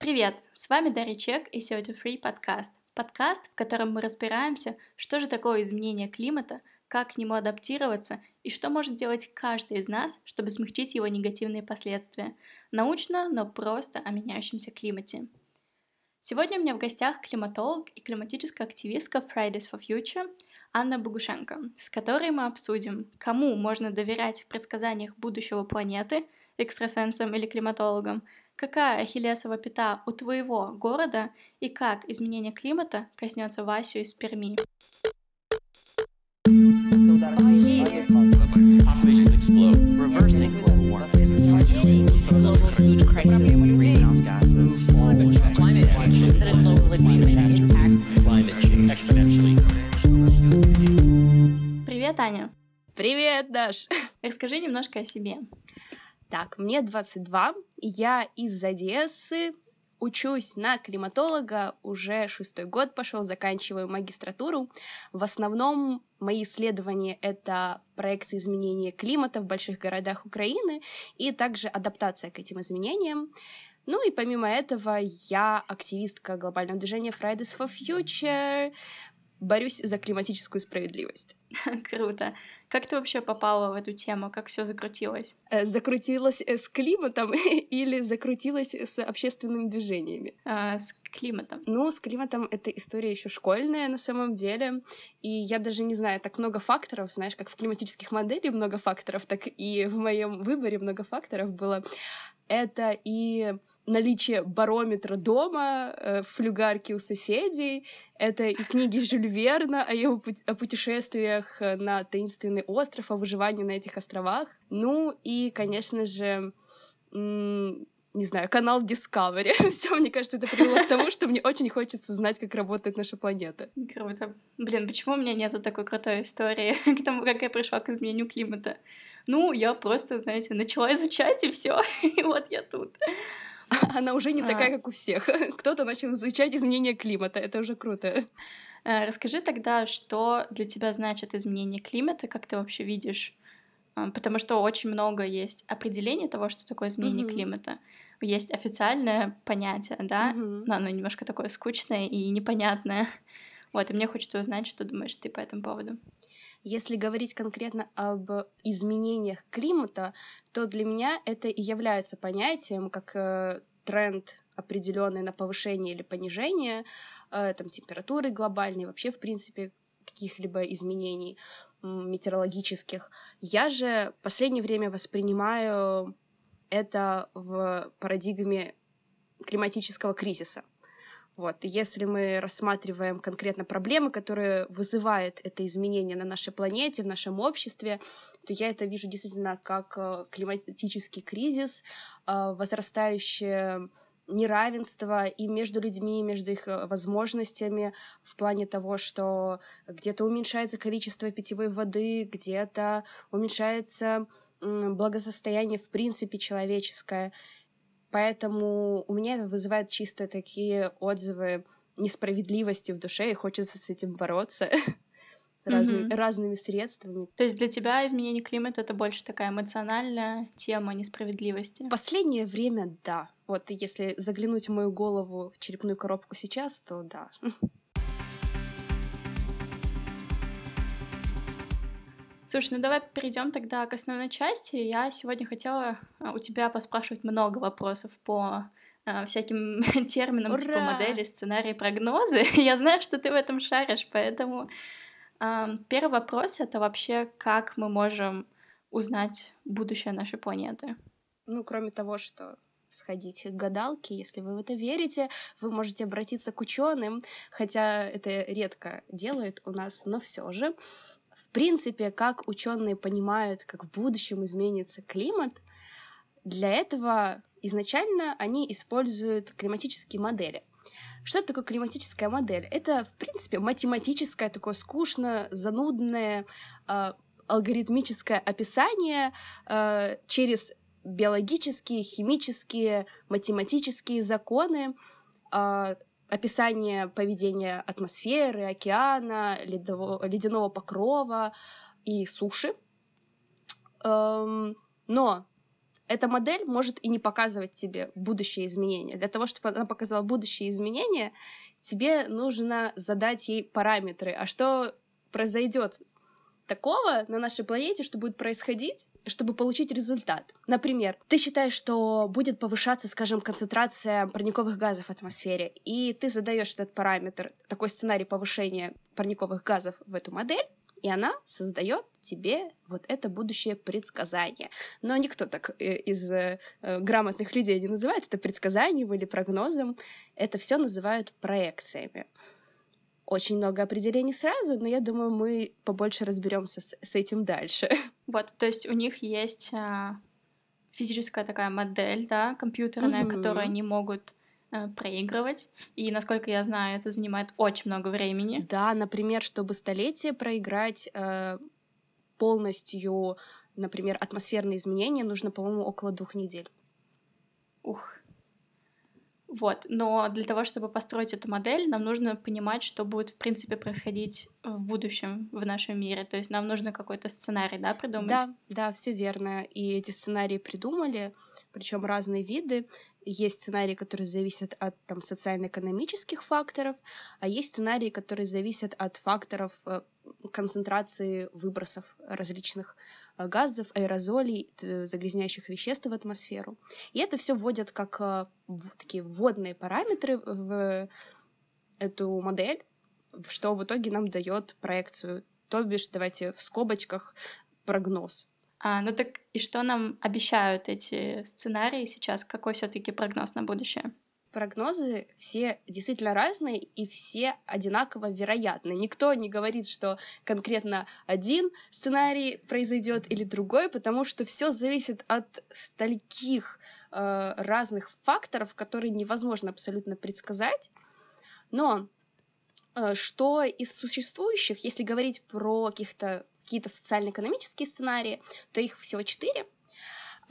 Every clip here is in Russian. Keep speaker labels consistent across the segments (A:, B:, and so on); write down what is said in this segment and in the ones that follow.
A: Привет! С вами Дарья Чек и CO2 Free подкаст. Подкаст, в котором мы разбираемся, что же такое изменение климата, как к нему адаптироваться и что может делать каждый из нас, чтобы смягчить его негативные последствия. Научно, но просто о меняющемся климате. Сегодня у меня в гостях климатолог и климатическая активистка Fridays for Future Анна Богушенко, с которой мы обсудим, кому можно доверять в предсказаниях будущего планеты, экстрасенсам или климатологам, какая ахиллесова пята у твоего города и как изменение климата коснется Васю из Перми. Привет, Аня.
B: Привет, Даш.
A: Расскажи немножко о себе.
B: Так, мне 22, я из Одессы, учусь на климатолога, уже шестой год пошел, заканчиваю магистратуру. В основном мои исследования — это проекции изменения климата в больших городах Украины и также адаптация к этим изменениям. Ну и помимо этого я активистка глобального движения Fridays for Future, борюсь за климатическую справедливость.
A: Круто. Как ты вообще попала в эту тему? Как все закрутилось?
B: Э, закрутилось э, с климатом или закрутилось с общественными движениями?
A: А, с климатом.
B: Ну, с климатом это история еще школьная на самом деле. И я даже не знаю, так много факторов, знаешь, как в климатических моделях много факторов, так и в моем выборе много факторов было. Это и наличие барометра дома, э, флюгарки у соседей, это и книги Жюль Верна о его пути- о путешествиях э, на таинственный остров, о выживании на этих островах. Ну и, конечно же, не знаю, канал Discovery. Все, мне кажется, это привело к тому, что мне очень хочется знать, как работает наша планета.
A: Круто. Блин, почему у меня нету такой крутой истории к тому, как я пришла к изменению климата? Ну, я просто, знаете, начала изучать, и все, и вот я тут.
B: Она уже не такая, а. как у всех. Кто-то начал изучать изменение климата. Это уже круто.
A: Э, расскажи тогда, что для тебя значит изменение климата, как ты вообще видишь? А, потому что очень много есть определений того, что такое изменение mm-hmm. климата. Есть официальное понятие, да, mm-hmm. но оно немножко такое скучное и непонятное. Вот, и мне хочется узнать, что думаешь ты по этому поводу.
B: Если говорить конкретно об изменениях климата, то для меня это и является понятием как э, тренд определенный на повышение или понижение э, там, температуры глобальной, вообще, в принципе, каких-либо изменений метеорологических. Я же в последнее время воспринимаю это в парадигме климатического кризиса. Вот. если мы рассматриваем конкретно проблемы, которые вызывает это изменение на нашей планете, в нашем обществе, то я это вижу действительно как э, климатический кризис, э, возрастающее неравенство и между людьми, и между их э, возможностями в плане того, что где-то уменьшается количество питьевой воды, где-то уменьшается благосостояние в принципе человеческое. Поэтому у меня это вызывает чисто такие отзывы несправедливости в душе, и хочется с этим бороться разными, mm-hmm. разными средствами.
A: То есть для тебя изменение климата это больше такая эмоциональная тема несправедливости?
B: Последнее время да. Вот если заглянуть в мою голову, в черепную коробку сейчас, то да.
A: Слушай, ну давай перейдем тогда к основной части. Я сегодня хотела а, у тебя поспрашивать много вопросов по э, всяким терминам типа Ура! типа модели, сценарии, прогнозы. Я знаю, что ты в этом шаришь, поэтому э, первый вопрос это вообще как мы можем узнать будущее нашей планеты.
B: Ну, кроме того, что сходить к гадалке, если вы в это верите, вы можете обратиться к ученым, хотя это редко делают у нас, но все же. В принципе, как ученые понимают, как в будущем изменится климат, для этого изначально они используют климатические модели. Что такое климатическая модель? Это, в принципе, математическое, такое скучно, занудное, э, алгоритмическое описание э, через биологические, химические, математические законы э, описание поведения атмосферы, океана, ледового, ледяного покрова и суши. Эм, но эта модель может и не показывать тебе будущее изменения. Для того, чтобы она показала будущее изменения, тебе нужно задать ей параметры. А что произойдет такого на нашей планете, что будет происходить, чтобы получить результат. Например, ты считаешь, что будет повышаться, скажем, концентрация парниковых газов в атмосфере, и ты задаешь этот параметр, такой сценарий повышения парниковых газов в эту модель, и она создает тебе вот это будущее предсказание. Но никто так э, из э, грамотных людей не называет это предсказанием или прогнозом. Это все называют проекциями. Очень много определений сразу, но я думаю, мы побольше разберемся с, с этим дальше.
A: Вот, то есть у них есть а, физическая такая модель, да, компьютерная, угу. которую они могут Э, проигрывать. И, насколько я знаю, это занимает очень много времени.
B: Да, например, чтобы столетие проиграть э, полностью, например, атмосферные изменения, нужно, по-моему, около двух недель.
A: Ух. Вот, но для того, чтобы построить эту модель, нам нужно понимать, что будет, в принципе, происходить в будущем в нашем мире. То есть нам нужно какой-то сценарий, да, придумать?
B: Да, да, все верно. И эти сценарии придумали, причем разные виды. Есть сценарии, которые зависят от там, социально-экономических факторов, а есть сценарии, которые зависят от факторов э, концентрации выбросов различных газов, аэрозолей, загрязняющих веществ в атмосферу. И это все вводят как э, такие вводные параметры в эту модель, что в итоге нам дает проекцию. То бишь, давайте в скобочках прогноз.
A: А, ну так и что нам обещают эти сценарии сейчас? Какой все-таки прогноз на будущее?
B: Прогнозы все действительно разные и все одинаково вероятны. Никто не говорит, что конкретно один сценарий произойдет или другой, потому что все зависит от стольких э, разных факторов, которые невозможно абсолютно предсказать. Но э, что из существующих, если говорить про каких-то какие-то социально-экономические сценарии, то их всего четыре.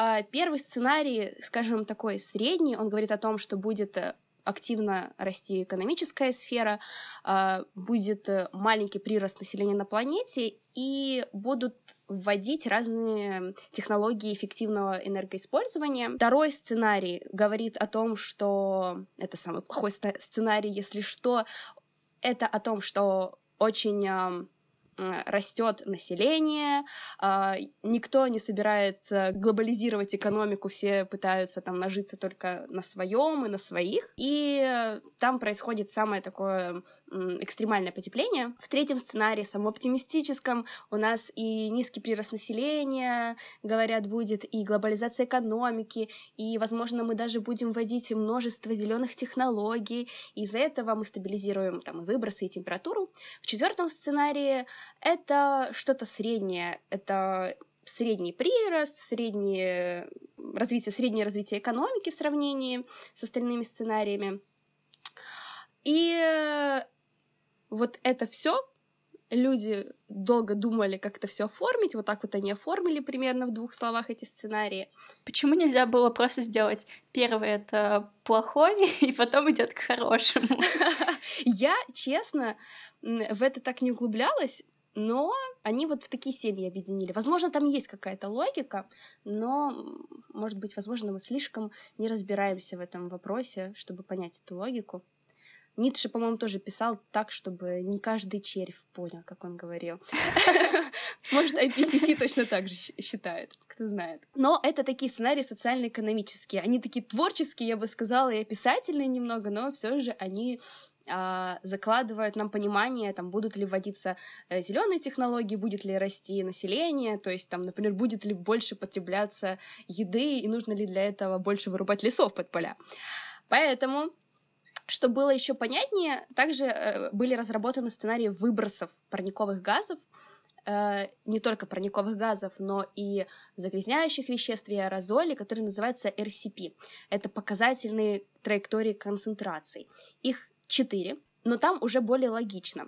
B: А, первый сценарий, скажем, такой средний, он говорит о том, что будет э, активно расти экономическая сфера, а, будет э, маленький прирост населения на планете и будут вводить разные технологии эффективного энергоиспользования. Второй сценарий говорит о том, что это самый плохой сценарий, если что, это о том, что очень растет население, а, никто не собирается глобализировать экономику, все пытаются там нажиться только на своем и на своих, и там происходит самое такое экстремальное потепление. В третьем сценарии, самом оптимистическом, у нас и низкий прирост населения, говорят, будет и глобализация экономики, и, возможно, мы даже будем вводить множество зеленых технологий, из-за этого мы стабилизируем там выбросы, и температуру. В четвертом сценарии это что-то среднее, это средний прирост, среднее развитие, среднее развитие экономики в сравнении с остальными сценариями. И вот это все люди долго думали, как это все оформить. Вот так вот они оформили примерно в двух словах эти сценарии.
A: Почему нельзя было просто сделать первый это плохой, и потом идет к хорошему?
B: Я, честно, в это так не углублялась, но они вот в такие семьи объединили. Возможно, там есть какая-то логика, но, может быть, возможно, мы слишком не разбираемся в этом вопросе, чтобы понять эту логику. Ницше, по-моему, тоже писал так, чтобы не каждый червь понял, как он говорил. Может, IPCC точно так же считает, кто знает. Но это такие сценарии социально-экономические. Они такие творческие, я бы сказала, и описательные немного, но все же они а, закладывают нам понимание, там, будут ли вводиться э, зеленые технологии, будет ли расти население, то есть, там, например, будет ли больше потребляться еды, и нужно ли для этого больше вырубать лесов под поля. Поэтому чтобы было еще понятнее, также э, были разработаны сценарии выбросов парниковых газов, э, не только парниковых газов, но и загрязняющих веществ и аэрозолей, которые называются RCP. Это показательные траектории концентраций. Их четыре, но там уже более логично.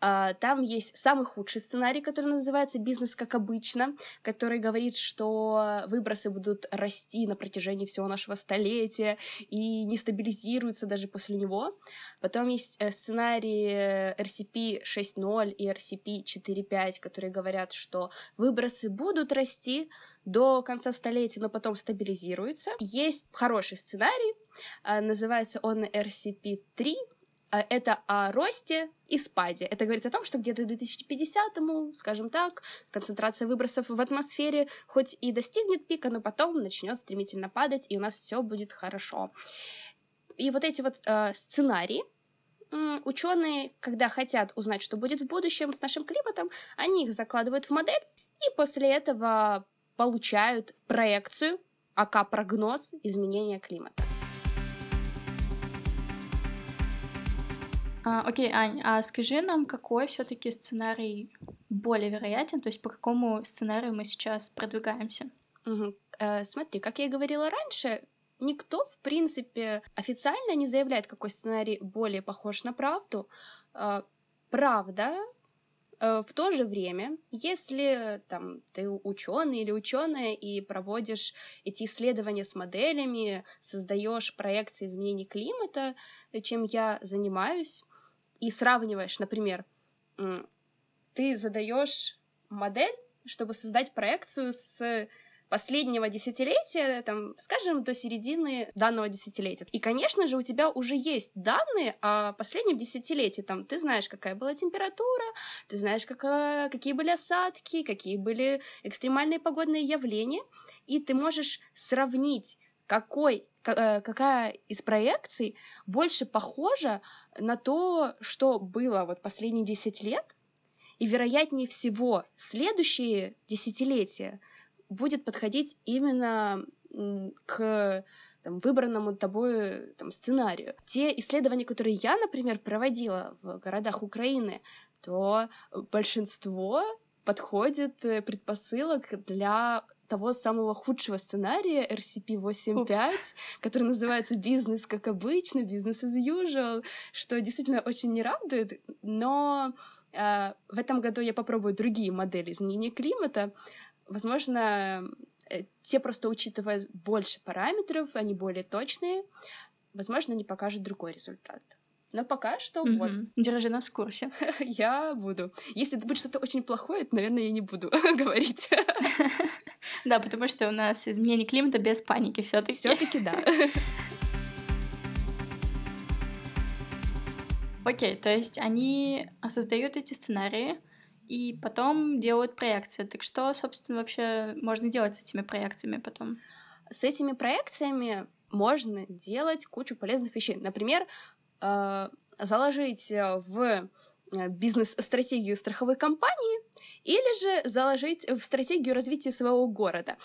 B: А, там есть самый худший сценарий, который называется «Бизнес как обычно», который говорит, что выбросы будут расти на протяжении всего нашего столетия и не стабилизируются даже после него. Потом есть э, сценарий RCP 6.0 и RCP 4.5, которые говорят, что выбросы будут расти, до конца столетия, но потом стабилизируется. Есть хороший сценарий, а, называется он RCP-3, а, это о росте и спаде. Это говорит о том, что где-то к 2050-му, скажем так, концентрация выбросов в атмосфере хоть и достигнет пика, но потом начнет стремительно падать, и у нас все будет хорошо. И вот эти вот э, сценарии, ученые, когда хотят узнать, что будет в будущем с нашим климатом, они их закладывают в модель, и после этого получают проекцию, ака прогноз изменения климата.
A: А, окей, Ань, а скажи нам, какой все-таки сценарий более вероятен, то есть по какому сценарию мы сейчас продвигаемся?
B: Угу. Э, смотри, как я и говорила раньше, никто, в принципе, официально не заявляет, какой сценарий более похож на правду. Э, правда в то же время, если там, ты ученый или ученая и проводишь эти исследования с моделями, создаешь проекции изменений климата, чем я занимаюсь, и сравниваешь, например, ты задаешь модель, чтобы создать проекцию с последнего десятилетия, там, скажем, до середины данного десятилетия. И, конечно же, у тебя уже есть данные о последнем десятилетии. Там, ты знаешь, какая была температура, ты знаешь, какая, какие были осадки, какие были экстремальные погодные явления, и ты можешь сравнить, какой э, какая из проекций больше похожа на то, что было вот последние 10 лет, и вероятнее всего следующие десятилетия будет подходить именно к там, выбранному тобой там, сценарию. Те исследования, которые я, например, проводила в городах Украины, то большинство подходит э, предпосылок для того самого худшего сценария RCP-8.5, который называется «Бизнес как обычно», «Бизнес as usual», что действительно очень не радует, но э, в этом году я попробую другие модели изменения климата, Возможно, э, те просто учитывают больше параметров, они более точные. Возможно, они покажут другой результат. Но пока что mm-hmm. вот.
A: Держи нас в курсе.
B: я буду. Если это будет что-то очень плохое, то, наверное, я не буду говорить.
A: да, потому что у нас изменение климата без паники все-таки.
B: Все-таки да.
A: Окей, то есть они создают эти сценарии, и потом делают проекции. Так что, собственно, вообще можно делать с этими проекциями потом?
B: С этими проекциями можно делать кучу полезных вещей. Например, заложить в Э, бизнес-стратегию страховой компании или же заложить в стратегию развития своего города.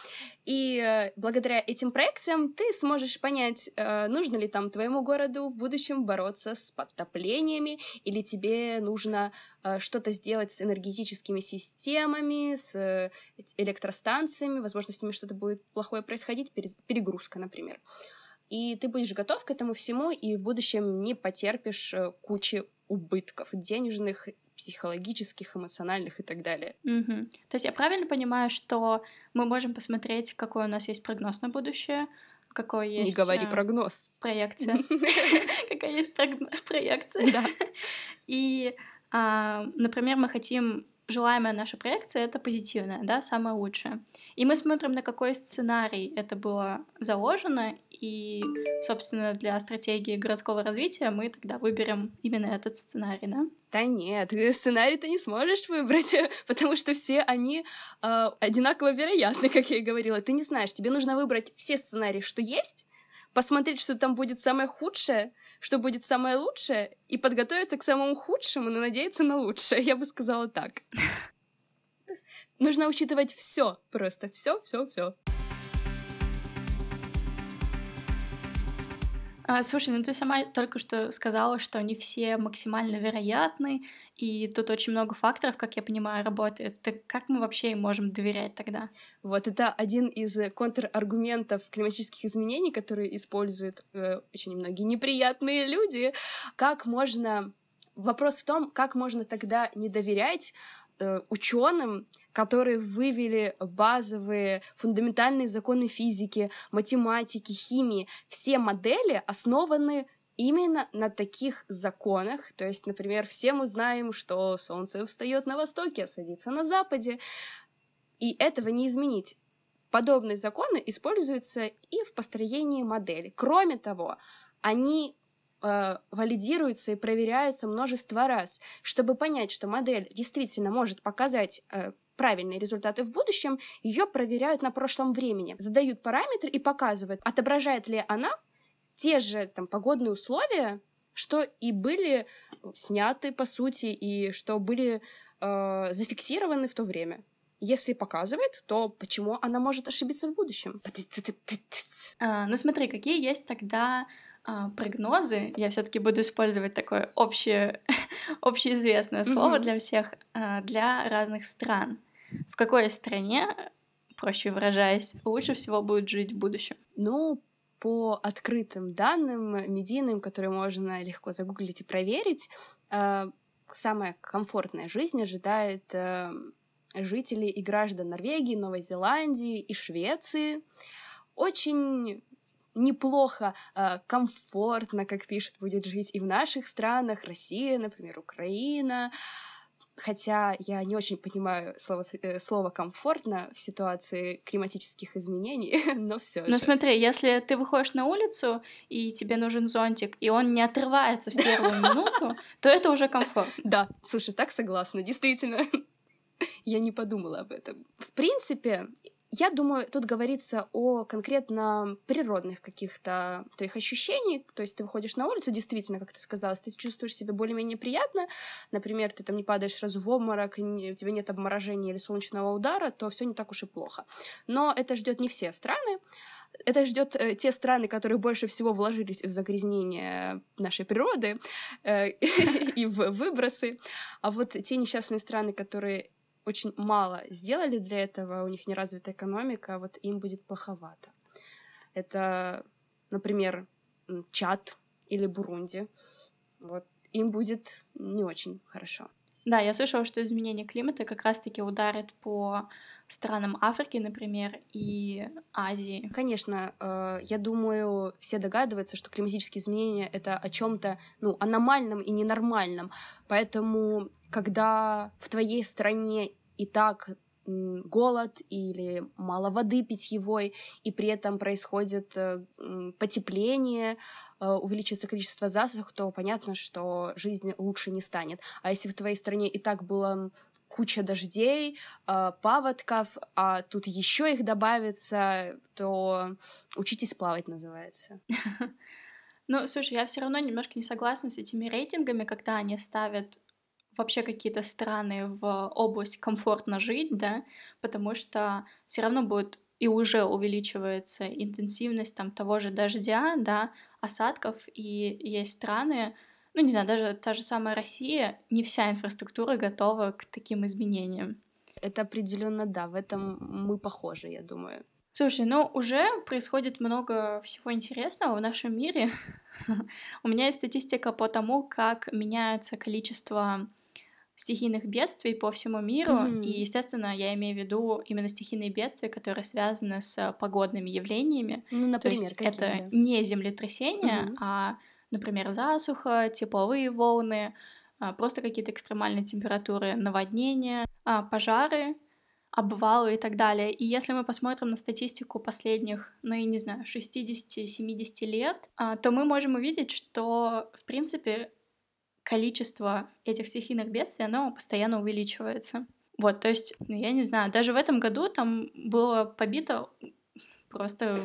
B: И э, благодаря этим проекциям ты сможешь понять, э, нужно ли там твоему городу в будущем бороться с подтоплениями, или тебе нужно что-то сделать с энергетическими системами, с электростанциями, возможно, с ними что-то будет плохое происходить, перегрузка, например. И ты будешь готов к этому всему, и в будущем не потерпишь кучи убытков денежных, психологических, эмоциональных и так далее.
A: Угу. То есть я правильно понимаю, что мы можем посмотреть, какой у нас есть прогноз на будущее, какой есть...
B: Не говори а, прогноз.
A: Проекция. Какая есть проекция. Да. И, а, например, мы хотим желаемая наша проекция — это позитивная, да, самая лучшая. И мы смотрим, на какой сценарий это было заложено, и, собственно, для стратегии городского развития мы тогда выберем именно этот сценарий, да?
B: Да нет, сценарий ты не сможешь выбрать, потому что все они э, одинаково вероятны, как я и говорила. Ты не знаешь, тебе нужно выбрать все сценарии, что есть, посмотреть, что там будет самое худшее, что будет самое лучшее, и подготовиться к самому худшему, но надеяться на лучшее. Я бы сказала так. Нужно учитывать все, просто все, все, все.
A: А, слушай, ну ты сама только что сказала, что они все максимально вероятны, и тут очень много факторов, как я понимаю, работает. Так как мы вообще им можем доверять тогда?
B: Вот это один из контраргументов климатических изменений, которые используют э, очень многие неприятные люди. Как можно... Вопрос в том, как можно тогда не доверять э, ученым, которые вывели базовые фундаментальные законы физики, математики, химии. Все модели основаны именно на таких законах. То есть, например, все мы знаем, что Солнце встает на востоке, а садится на западе. И этого не изменить. подобные законы используются и в построении модели. Кроме того, они э, валидируются и проверяются множество раз, чтобы понять, что модель действительно может показать э, правильные результаты в будущем, ее проверяют на прошлом времени, задают параметры и показывают, отображает ли она те же там погодные условия, что и были сняты по сути и что были э, зафиксированы в то время. Если показывает, то почему она может ошибиться в будущем?
A: А, ну смотри, какие есть тогда прогнозы, я все-таки буду использовать такое общее, общеизвестное слово mm-hmm. для всех, а, для разных стран. В какой стране, проще выражаясь, лучше всего будет жить в будущем?
B: Ну, по открытым данным медийным, которые можно легко загуглить и проверить, э, самая комфортная жизнь ожидает жителей и граждан Норвегии, Новой Зеландии и Швеции. Очень неплохо, э, комфортно, как пишут, будет жить и в наших странах, Россия, например, Украина. Хотя я не очень понимаю слово, э, слово комфортно в ситуации климатических изменений, но все
A: же. Ну смотри, если ты выходишь на улицу и тебе нужен зонтик, и он не отрывается в первую минуту, то это уже комфорт.
B: Да, слушай, так согласна, действительно. Я не подумала об этом. В принципе, я думаю, тут говорится о конкретно природных каких-то твоих ощущениях. То есть ты выходишь на улицу, действительно, как ты сказала, ты чувствуешь себя более-менее приятно. Например, ты там не падаешь сразу в обморок, у тебя нет обморожения или солнечного удара, то все не так уж и плохо. Но это ждет не все страны. Это ждет э, те страны, которые больше всего вложились в загрязнение нашей природы э, и в выбросы. А вот те несчастные страны, которые очень мало сделали для этого, у них не развита экономика, вот им будет плоховато. Это, например, Чад или Бурунди. Вот им будет не очень хорошо.
A: Да, я слышала, что изменение климата как раз-таки ударит по странам Африки, например, и Азии.
B: Конечно, э, я думаю, все догадываются, что климатические изменения это о чем-то ну, аномальном и ненормальном. Поэтому, когда в твоей стране и так голод или мало воды питьевой, и при этом происходит э, потепление, э, увеличивается количество засух, то понятно, что жизнь лучше не станет. А если в твоей стране и так было куча дождей, э, паводков, а тут еще их добавится, то учитесь плавать называется.
A: Ну, слушай, я все равно немножко не согласна с этими рейтингами, когда они ставят вообще какие-то страны в область комфортно жить, да, потому что все равно будет и уже увеличивается интенсивность там того же дождя, да, осадков, и есть страны, ну, не знаю, даже та же самая Россия, не вся инфраструктура готова к таким изменениям.
B: Это определенно да, в этом мы похожи, я думаю.
A: Слушай, ну уже происходит много всего интересного в нашем мире. У меня есть статистика по тому, как меняется количество стихийных бедствий по всему миру, mm-hmm. и, естественно, я имею в виду именно стихийные бедствия, которые связаны с погодными явлениями.
B: Ну, например,
A: То есть это не землетрясения, mm-hmm. а, например, засуха, тепловые волны, а, просто какие-то экстремальные температуры, наводнения, а, пожары, обвалы и так далее. И если мы посмотрим на статистику последних, ну, я не знаю, 60-70 лет, а, то мы можем увидеть, что, в принципе, количество этих стихийных бедствий, оно постоянно увеличивается. Вот, то есть, ну, я не знаю, даже в этом году там было побито просто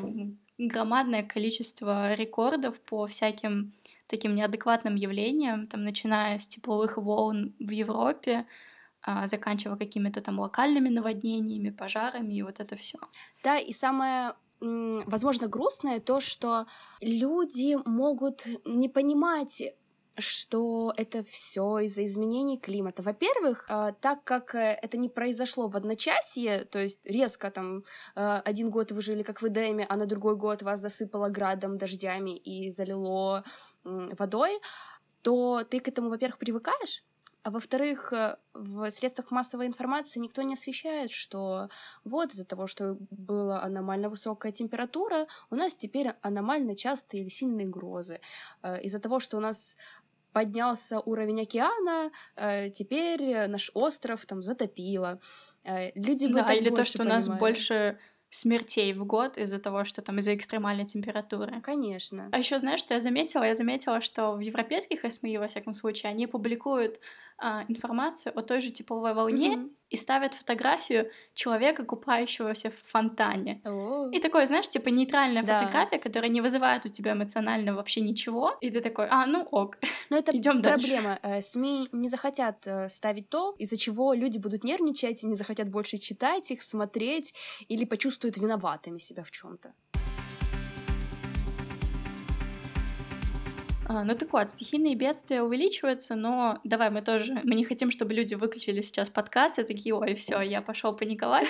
A: громадное количество рекордов по всяким таким неадекватным явлениям, там, начиная с тепловых волн в Европе, а, заканчивая какими-то там локальными наводнениями, пожарами и вот это все.
B: Да, и самое возможно, грустное то, что люди могут не понимать что это все из-за изменений климата. Во-первых, э, так как э, это не произошло в одночасье, то есть резко там э, один год вы жили как в Эдеме, а на другой год вас засыпало градом, дождями и залило водой, то ты к этому, во-первых, привыкаешь, а во-вторых, в средствах массовой информации никто не освещает, что вот из-за того, что была аномально высокая температура, у нас теперь аномально частые или сильные грозы. Из-за того, что у нас поднялся уровень океана, э, теперь наш остров там затопило. Э, люди бы
A: да, или то, что понимали. у нас больше смертей в год из-за того, что там из-за экстремальной температуры.
B: Конечно.
A: А еще знаешь, что я заметила? Я заметила, что в европейских СМИ, во всяком случае, они публикуют а, информацию о той же тепловой волне mm-hmm. и ставят фотографию человека, купающегося в фонтане.
B: Oh.
A: И такое, знаешь, типа нейтральная
B: Да.
A: фотография, которая не вызывает у тебя эмоционально вообще ничего. И ты такой, а, ну ок.
B: Но это
A: Идем дальше.
B: проблема. Э, СМИ не захотят э, ставить то, из-за чего люди будут нервничать, не захотят больше читать их, смотреть или почувствуют виноватыми себя в чем-то.
A: Ну так вот, стихийные бедствия увеличиваются, но давай мы тоже, мы не хотим, чтобы люди выключили сейчас подкаст и такие, ой, все, я пошел паниковать.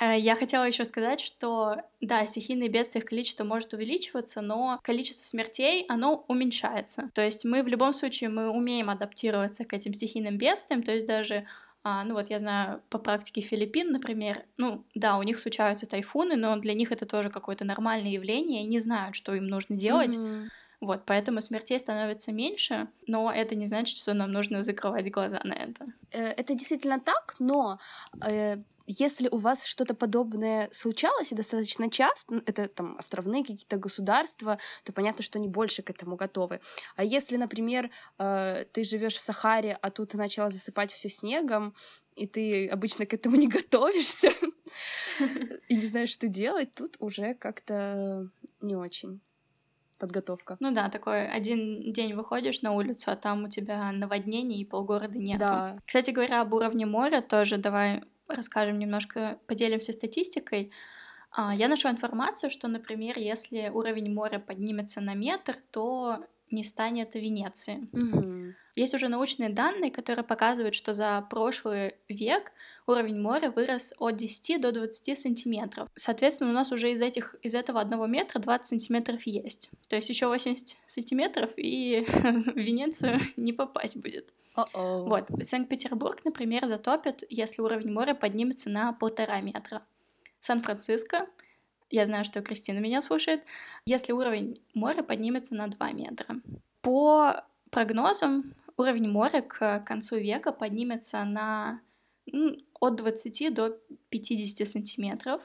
A: Э, Я хотела еще сказать, что да, стихийные бедствия, их количество может увеличиваться, но количество смертей, оно уменьшается. То есть мы в любом случае, мы умеем адаптироваться к этим стихийным бедствиям, то есть даже а, ну вот я знаю по практике Филиппин, например, ну да, у них случаются тайфуны, но для них это тоже какое-то нормальное явление, и не знают, что им нужно делать.
B: Мгм.
A: Вот, поэтому смертей становится меньше, но это не значит, что нам нужно закрывать глаза на это.
B: Э, Это действительно так, но э, если у вас что-то подобное случалось и достаточно часто, это там островные какие-то государства, то понятно, что они больше к этому готовы. А если, например, э, ты живешь в Сахаре, а тут начала засыпать все снегом, и ты обычно к этому не готовишься и не знаешь, что делать, тут уже как-то не очень подготовка.
A: Ну да, такой один день выходишь на улицу, а там у тебя наводнение и полгорода нету.
B: Да.
A: Кстати говоря, об уровне моря тоже давай расскажем немножко, поделимся статистикой. А, Я нашла информацию, что, например, если уровень моря поднимется на метр, то не станет Венеции.
B: Мгм.
A: Есть уже научные данные, которые показывают, что за прошлый век уровень моря вырос от 10 до 20 сантиметров. Соответственно, у нас уже из, этих, из этого одного метра 20 сантиметров есть. То есть еще 80 сантиметров, и в Венецию не попасть будет.
B: О-о.
A: Вот, Санкт-Петербург, например, затопит, если уровень моря поднимется на полтора метра. Сан-Франциско, я знаю, что Кристина меня слушает, если уровень моря поднимется на 2 метра. По прогнозам, уровень моря к концу века поднимется на от 20 до 50 сантиметров.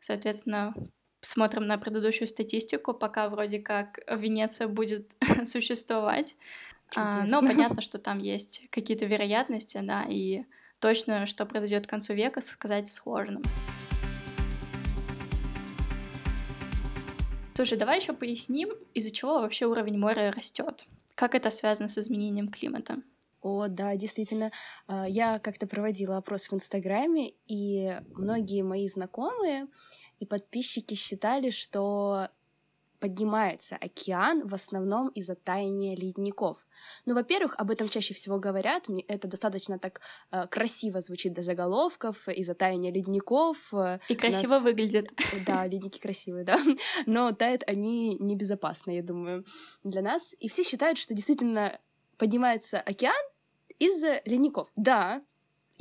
A: Соответственно, смотрим на предыдущую статистику, пока вроде как Венеция будет существовать. А, но понятно, что там есть какие-то вероятности, да, и точно, что произойдет к концу века, сказать сложно. Слушай, давай еще поясним, из-за чего вообще уровень моря растет. Как это связано с изменением климата?
B: О, да, действительно. А, Я как-то проводила опрос в Инстаграме, и многие мои знакомые и подписчики считали, что поднимается океан в основном из-за таяния ледников. Ну, во-первых, об этом чаще всего говорят, мне это достаточно так э, красиво звучит до заголовков, из-за таяния ледников. э,
A: И красиво
B: нас-
A: выглядит.
B: Да, ледники красивые, да. Но тают они небезопасно, я думаю, для нас. И все считают, что действительно поднимается океан из-за ледников. Да,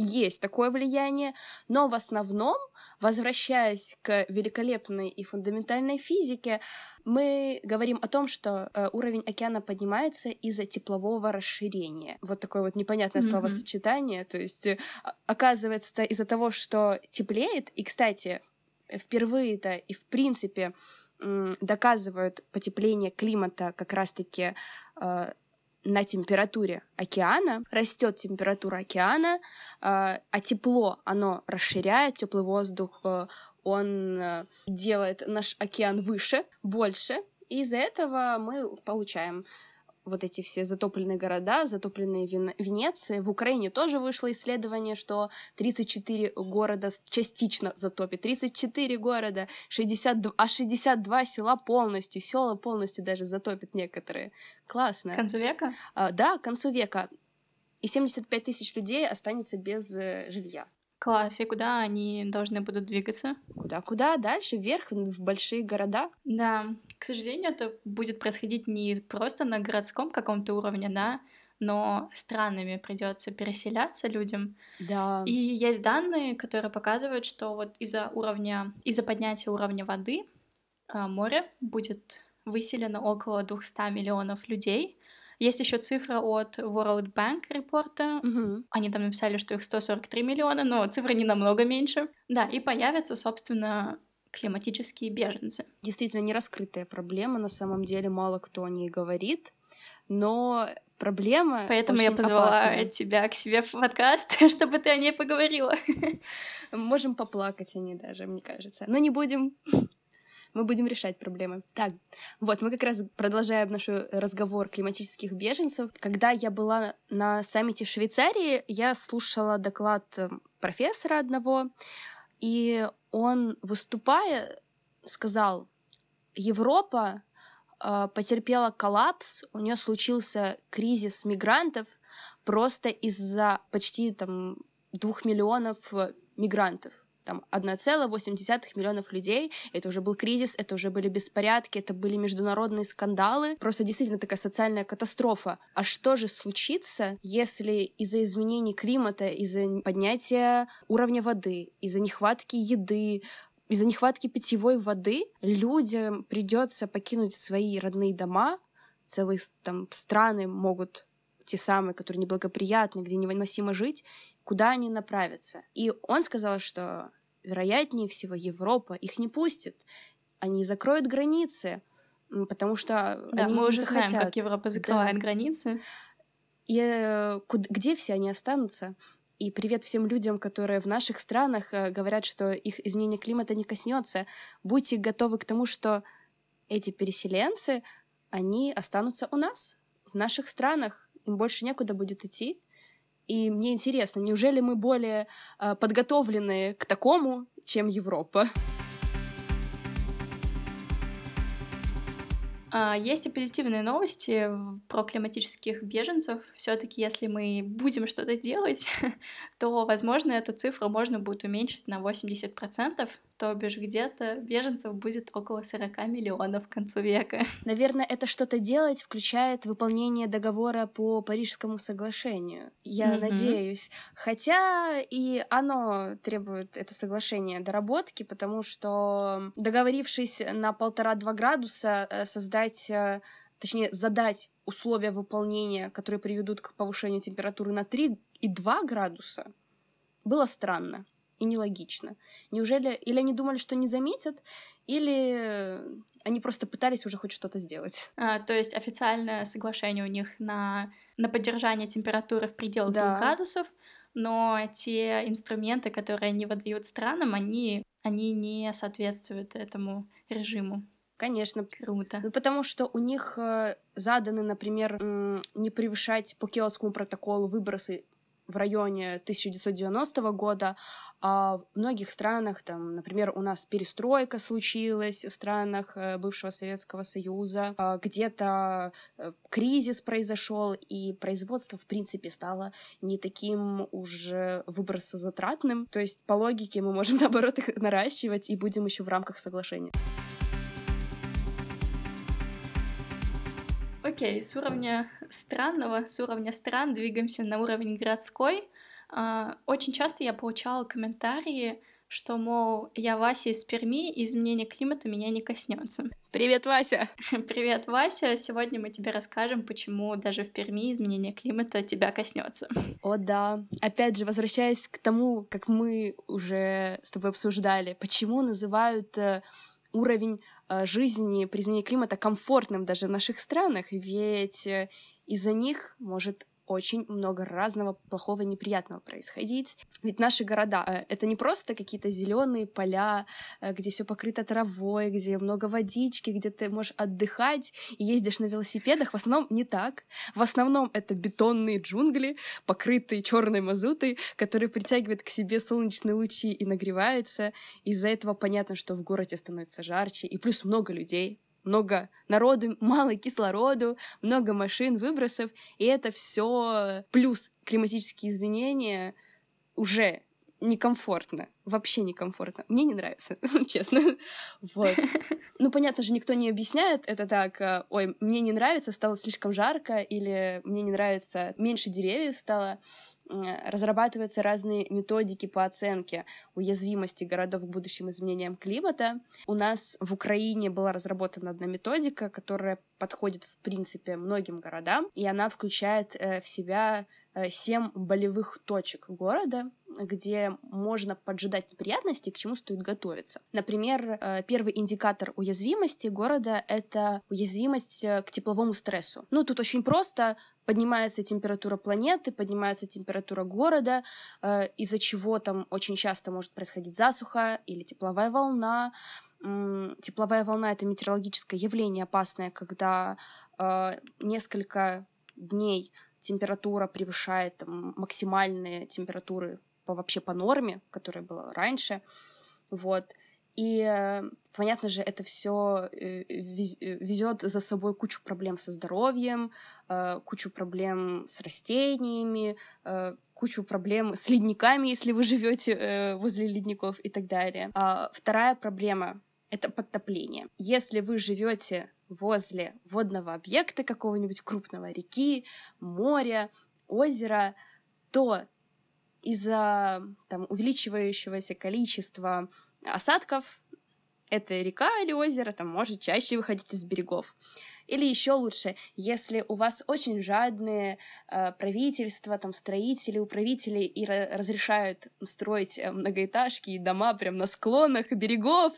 B: есть такое влияние, но в основном, возвращаясь к великолепной и фундаментальной физике, мы говорим о том, что э, уровень океана поднимается из-за теплового расширения. Вот такое вот непонятное
A: Мгм.
B: словосочетание. То есть, э, оказывается, из-за того, что теплеет. И, кстати, впервые-то и в принципе доказывают потепление климата как раз-таки э, на температуре океана, растет температура океана, э, а тепло, оно расширяет, теплый воздух, э, он э, делает наш океан выше, больше, и из-за этого мы получаем вот эти все затопленные города, затопленные Вен- Венеции. В Украине тоже вышло исследование, что 34 города частично затопит. 34 города, 62, а 62 села полностью, села полностью даже затопит некоторые. Классно.
A: К концу века?
B: А, да, к концу века. И 75 тысяч людей останется без э, жилья.
A: Класс. И куда они должны будут двигаться?
B: Куда-куда? Дальше, вверх, в большие города.
A: Да, к сожалению, это будет происходить не просто на городском каком-то уровне, да, но странами придется переселяться людям.
B: Да.
A: И есть данные, которые показывают, что вот из-за уровня, из-за поднятия уровня воды а, море будет выселено около 200 миллионов людей. Есть еще цифра от World Bank репорта.
B: Мгм.
A: Они там написали, что их 143 миллиона, но цифра не намного меньше. Да, и появятся, собственно, климатические беженцы.
B: Действительно, нераскрытая проблема, на самом деле мало кто о ней говорит, но проблема
A: Поэтому я позвала
B: опасная.
A: тебя к себе в подкаст, чтобы ты о ней поговорила.
B: Можем поплакать о ней даже, мне кажется. Но не будем. Мы будем решать проблемы. Так, вот, мы как раз продолжаем наш разговор климатических беженцев. Когда я была на саммите в Швейцарии, я слушала доклад э, профессора одного, и он, выступая, сказал, Европа э, потерпела коллапс, у нее случился кризис мигрантов просто из-за почти там двух миллионов э, мигрантов. Там 1,8 миллионов людей. Это уже был кризис, это уже были беспорядки, это были международные скандалы. Просто действительно такая социальная катастрофа. А что же случится, если из-за изменений климата, из-за поднятия уровня воды, из-за нехватки еды, из-за нехватки питьевой воды людям придется покинуть свои родные дома, целые там страны могут те самые, которые неблагоприятны, где невыносимо жить, куда они направятся. И он сказал, что вероятнее всего Европа их не пустит, они закроют границы, потому что
A: Да,
B: они
A: мы уже знаем,
B: захотят.
A: как Европа закрывает
B: Да.
A: границы.
B: И э, куд- где все они останутся? И привет всем людям, которые в наших странах э, говорят, что их изменение климата не коснется. Будьте готовы к тому, что эти переселенцы, они останутся у нас, в наших странах. Им больше некуда будет идти. И мне интересно, неужели мы более э, подготовлены к такому, чем Европа?
A: А, Есть и позитивные новости про климатических беженцев. Все-таки, если мы будем что-то делать, то, возможно, эту цифру можно будет уменьшить на 80%, то бишь где-то беженцев будет около 40 миллионов к концу века.
B: Наверное, это что-то делать включает выполнение договора по Парижскому соглашению. Я
A: Мгм.
B: надеюсь. Хотя и оно требует, это соглашение, доработки, потому что договорившись на полтора-два градуса э, создать э, точнее, задать условия выполнения, которые приведут к повышению температуры на 3 и 2 градуса, было странно и нелогично. Неужели... Или они думали, что не заметят, или они просто пытались уже хоть что-то сделать.
A: А, то есть официальное соглашение у них на, на поддержание температуры в пределах
B: Да.
A: 2 градусов, но те инструменты, которые они выдают странам, они, они не соответствуют этому режиму.
B: Конечно.
A: Круто.
B: Ну, потому что у них э, заданы, например, м, не превышать по Киотскому протоколу выбросы в районе 1990 года, а в многих странах, там, например, у нас перестройка случилась в странах э, бывшего Советского Союза, а где-то э, кризис произошел, и производство, в принципе, стало не таким уже выбросозатратным. То есть, по логике, мы можем, наоборот, их наращивать и будем еще в рамках соглашения.
A: Окей, с уровня странного, с уровня стран двигаемся на уровень городской. А, Очень часто я получала комментарии, что, мол, я Вася из Перми, и изменение климата меня не коснется.
B: Привет, Вася!
A: Привет, Вася! Сегодня мы тебе расскажем, почему даже в Перми изменение климата тебя коснется.
B: О, да. Опять же, возвращаясь к тому, как мы уже с тобой обсуждали, почему называют э, уровень жизни при изменении климата комфортным даже в наших странах, ведь э, из-за них может очень много разного плохого и неприятного происходить. Ведь наши города э, это не просто какие-то зеленые поля, э, где все покрыто травой, где много водички, где ты можешь отдыхать и ездишь на велосипедах. В основном не так. В основном это бетонные джунгли, покрытые черной мазутой, которые притягивают к себе солнечные лучи и нагреваются. Из-за этого понятно, что в городе становится жарче, и плюс много людей, много народу, мало кислороду, много машин, выбросов, и это все плюс климатические изменения уже некомфортно, вообще некомфортно. Мне не нравится, честно. Вот. Ну, понятно же, никто не объясняет это так, э, ой, мне не нравится, стало слишком жарко, или мне не нравится, меньше деревьев стало. Разрабатываются разные методики по оценке уязвимости городов к будущим изменениям климата. У нас в Украине была разработана одна методика, которая подходит, в принципе, многим городам, и она включает э, в себя э, семь болевых точек города, где можно поджидать неприятности, к чему стоит готовиться. Например, э, первый индикатор уязвимости города — это уязвимость к тепловому стрессу. Ну, тут очень просто поднимается температура планеты, поднимается температура города, э, из-за чего там очень часто может происходить засуха или тепловая волна. Тепловая волна — это метеорологическое явление опасное, когда э, несколько дней температура превышает там, максимальные температуры по, вообще по норме, которая была раньше. Вот. И, э, понятно же, это все э, везет за собой кучу проблем со здоровьем, э, кучу проблем с растениями, кучу проблем с ледниками, если вы живете возле ледников и так далее. А вторая проблема это подтопление. Если вы живете возле водного объекта какого-нибудь крупного реки, моря, озера, то из-за там, увеличивающегося количества осадков эта река или озеро там может чаще выходить из берегов. Или еще лучше, если у вас очень жадные э, правительства, там строители, управители и разрешают строить э, многоэтажки и дома прям на склонах берегов,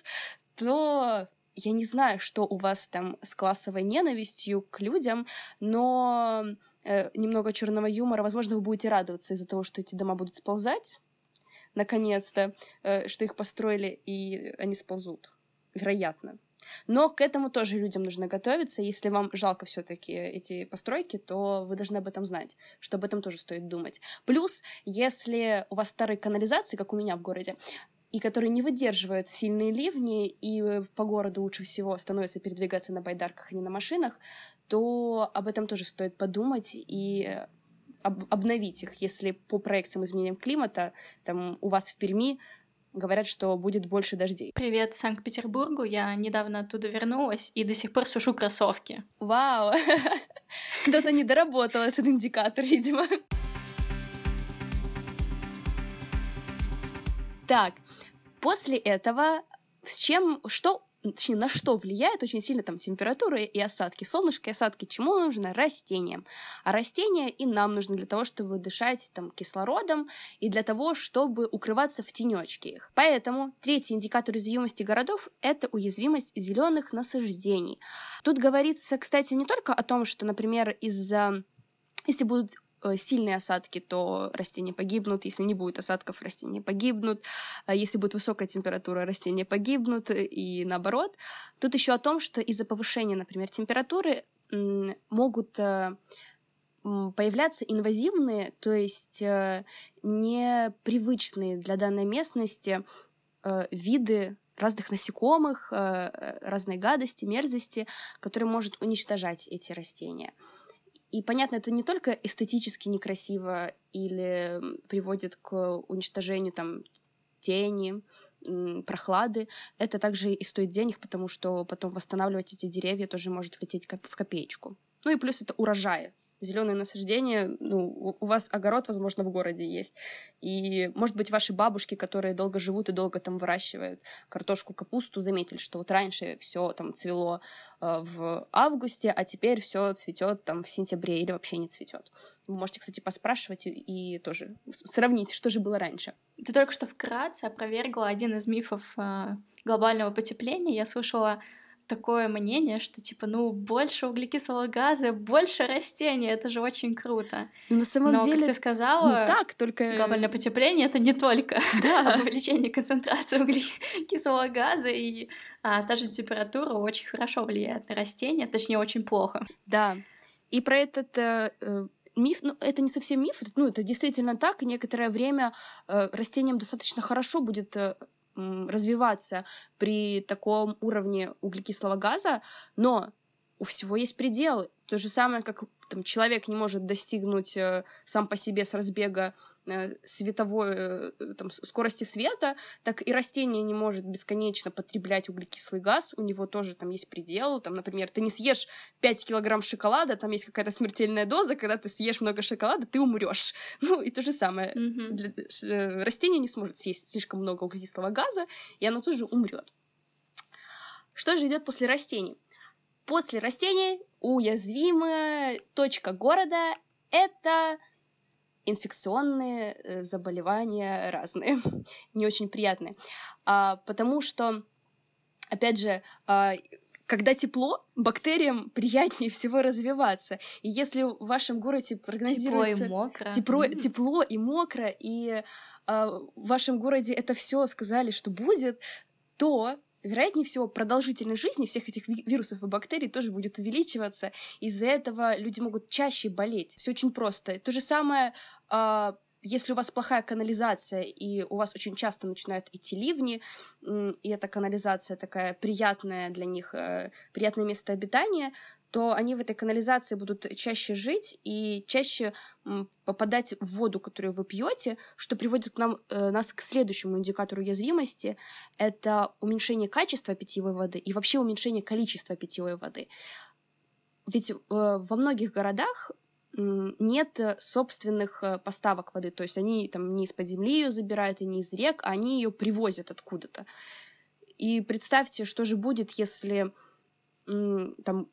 B: то я не знаю, что у вас там с классовой ненавистью к людям, но э, немного черного юмора, возможно, вы будете радоваться из-за того, что эти дома будут сползать наконец-то, э, что их построили, и они сползут. Вероятно. Но к этому тоже людям нужно готовиться. Если вам жалко все-таки эти постройки, то вы должны об этом знать, что об этом тоже стоит думать. Плюс, если у вас старые канализации, как у меня в городе, и которые не выдерживают сильные ливни, и по городу лучше всего становится передвигаться на байдарках, а не на машинах, то об этом тоже стоит подумать и об, обновить их, если по проекциям изменениям климата там у вас в Перми говорят, что будет больше дождей.
A: Привет Санкт-Петербургу. Я недавно оттуда вернулась и до сих пор сушу кроссовки.
B: Вау! Кто-то не доработал этот индикатор, видимо. Так, после этого с чем, что точнее, на что влияет очень сильно там температура и осадки. Солнышко и осадки чему нужно? Растениям. А растения и нам нужны для того, чтобы дышать там кислородом и для того, чтобы укрываться в тенечке их. Поэтому третий индикатор уязвимости городов — это уязвимость зеленых насаждений. Тут говорится, кстати, не только о том, что, например, из-за если будут сильные осадки, то растения погибнут. Если не будет осадков, растения погибнут. А если будет высокая температура, растения погибнут. И наоборот. Тут еще о том, что из-за повышения, например, температуры могут э, появляться инвазивные, то есть э, непривычные для данной местности виды разных насекомых, разной гадости, мерзости, которые может уничтожать эти растения. И, понятно, это не только эстетически некрасиво или приводит к уничтожению там тени, прохлады. Это также и стоит денег, потому что потом восстанавливать эти деревья тоже может влететь в копеечку. Ну и плюс это урожаи зеленые насаждения, ну, у вас огород, возможно, в городе есть. И, может быть, ваши бабушки, которые долго живут и долго там выращивают картошку, капусту, заметили, что вот раньше все там цвело э, в августе, а теперь все цветет там в сентябре или вообще не цветет. Вы можете, кстати, поспрашивать и, и тоже сравнить, что же было раньше.
A: Ты только что вкратце опровергла один из мифов э, глобального потепления. Я слышала такое мнение, что типа, ну, больше углекислого газа, больше растений, это же очень круто.
B: Ну, на самом
A: Но,
B: деле...
A: как ты сказала,
B: не так, только...
A: глобальное потепление — это не только да. увеличение концентрации углекислого газа, и а, та же температура очень хорошо влияет на растения, точнее, очень плохо.
B: Да. И про этот э, э миф, ну, это не совсем миф, ну, это действительно так, и некоторое время э, растениям достаточно хорошо будет э, развиваться при таком уровне углекислого газа, но у всего есть предел. То же самое, как там, человек не может достигнуть э, сам по себе с разбега световой э, там, скорости света, так и растение не может бесконечно потреблять углекислый газ. У него тоже там есть предел. Там, например, ты не съешь 5 килограмм шоколада, там есть какая-то смертельная доза, когда ты съешь много шоколада, ты умрешь. Ну, и то же самое.
A: Мгм.
B: Для- э, растение не сможет съесть слишком много углекислого газа, и оно тоже умрет. Что же идет после растений? После растений уязвимая точка города — это инфекционные э, заболевания разные, не очень приятные. А, потому что, опять же, а, когда тепло, бактериям приятнее всего развиваться. И если в вашем городе
A: Тепло
B: прогнозируется...
A: и мокро.
B: Тепло,
A: М.
B: тепло и мокро, и а, в вашем городе это все сказали, что будет, то вероятнее всего продолжительность жизни всех этих ви- вирусов и бактерий тоже будет увеличиваться. Из-за этого люди могут чаще болеть. Все очень просто. То же самое, а, если у вас плохая канализация, и у вас очень часто начинают идти ливни, и эта канализация такая приятная для них, э, приятное место обитания, то они в этой канализации будут чаще жить и чаще попадать в воду, которую вы пьете, что приводит к нам, э, нас к следующему индикатору уязвимости. Это уменьшение качества питьевой воды и вообще уменьшение количества питьевой воды. Ведь э, во многих городах нет собственных э, поставок воды, то есть они там не из-под земли ее забирают и не из рек, а они ее привозят откуда-то. И представьте, что же будет, если там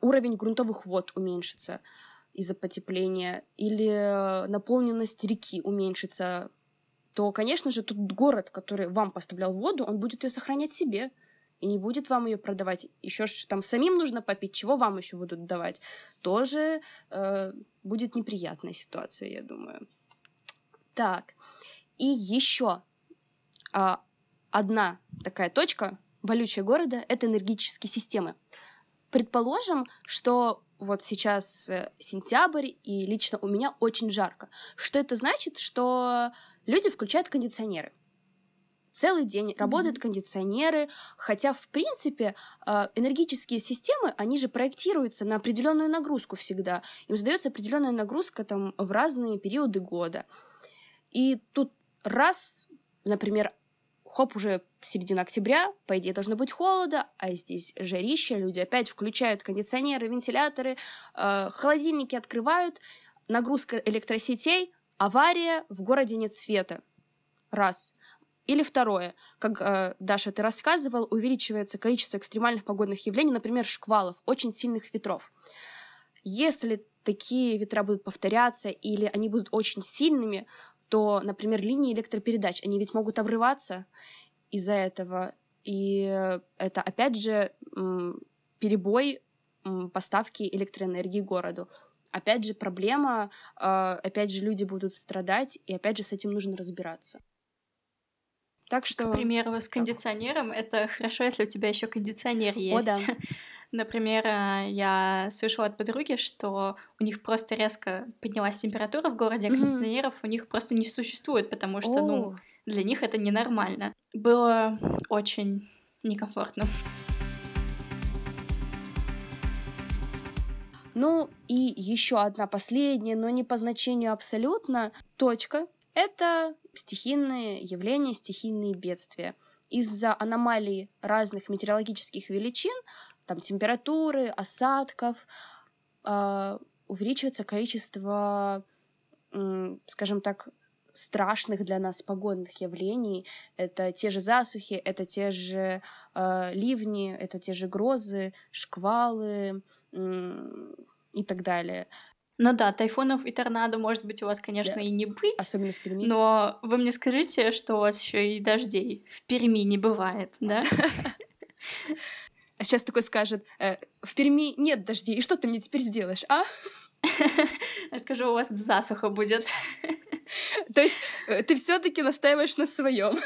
B: уровень грунтовых вод уменьшится из-за потепления, или э, наполненность реки уменьшится, то, конечно же, тот город, который вам поставлял воду, он будет ее сохранять себе и не будет вам ее продавать. Еще ж там самим нужно попить, чего вам еще будут давать. Тоже э, будет неприятная ситуация, я думаю. Так, и еще а, одна такая точка болючая города — это энергетические системы. Предположим, что вот сейчас э, сентябрь, и лично у меня очень жарко. Что это значит? Что люди включают кондиционеры. Целый день работают кондиционеры, хотя, в принципе, э, энергетические системы, они же проектируются на определенную нагрузку всегда. Им задается определенная нагрузка там в разные периоды года. И тут раз, например, хоп, уже середина октября, по идее, должно быть холода, а здесь жарище, люди опять включают кондиционеры, вентиляторы, э, холодильники открывают, нагрузка электросетей, авария, в городе нет света. Раз. Или второе, как э, Даша, ты рассказывал, увеличивается количество экстремальных погодных явлений, например, шквалов, очень сильных ветров. Если такие ветра будут повторяться или они будут очень сильными, то, например, линии электропередач, они ведь могут обрываться из-за этого. И э, это, опять же, перебой поставки электроэнергии городу. Опять же, проблема, э, опять же, люди будут страдать, и опять же, с этим нужно разбираться. Так что...
A: К примеру, с кондиционером это хорошо, если у тебя еще кондиционер есть.
B: да.
A: Например, а, я слышала от подруги, что у них просто резко поднялась температура в городе, а кондиционеров у них просто не существует, потому что, ну,
B: О,
A: для них это ненормально. Было очень некомфортно.
B: Ну и еще одна последняя, но не по значению абсолютно, точка — это стихийные явления, стихийные бедствия. Из-за аномалий разных метеорологических величин, там температуры, осадков, а, увеличивается количество, скажем так, страшных для нас погодных явлений. Это те же засухи, это те же э, ливни, это те же грозы, шквалы м, и так далее.
A: Ну да, тайфунов и торнадо, может быть, у вас, конечно,
B: Да.
A: и не быть,
B: Особенно в Перми.
A: но вы мне скажите, что у вас еще и дождей в Перми не бывает, да?
B: А сейчас такой скажет, «Э, в Перми нет дождей, и что ты мне теперь сделаешь, а?
A: Я скажу, у вас засуха будет.
B: То есть э, ты все-таки настаиваешь на своем.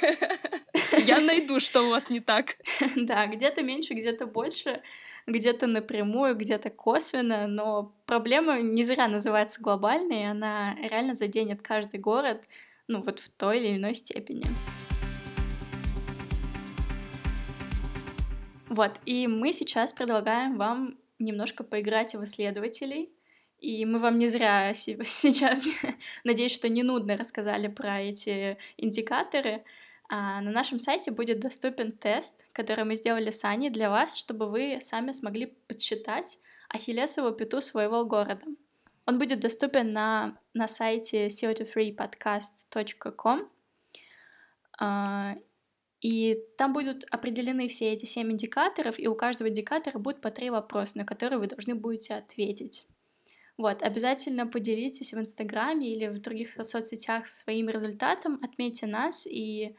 B: Я найду, что у вас не так.
A: Да, где-то меньше, где-то больше, где-то напрямую, где-то косвенно, но проблема не зря называется глобальной, она реально заденет каждый город, ну вот в той или иной степени. Вот, и мы сейчас предлагаем вам немножко поиграть в исследователей И мы вам не зря сейчас, надеюсь, что не нудно рассказали про эти индикаторы. А на нашем сайте будет доступен тест, который мы сделали с Аней для вас, чтобы вы сами смогли подсчитать ахиллесову пяту своего города. Он будет доступен на, на сайте co2freepodcast.com. А, и там будут определены все эти семь индикаторов, и у каждого индикатора будет по три вопроса, на которые вы должны будете ответить. Вот, обязательно поделитесь в Инстаграме или в других соцсетях своим результатом, отметьте нас, и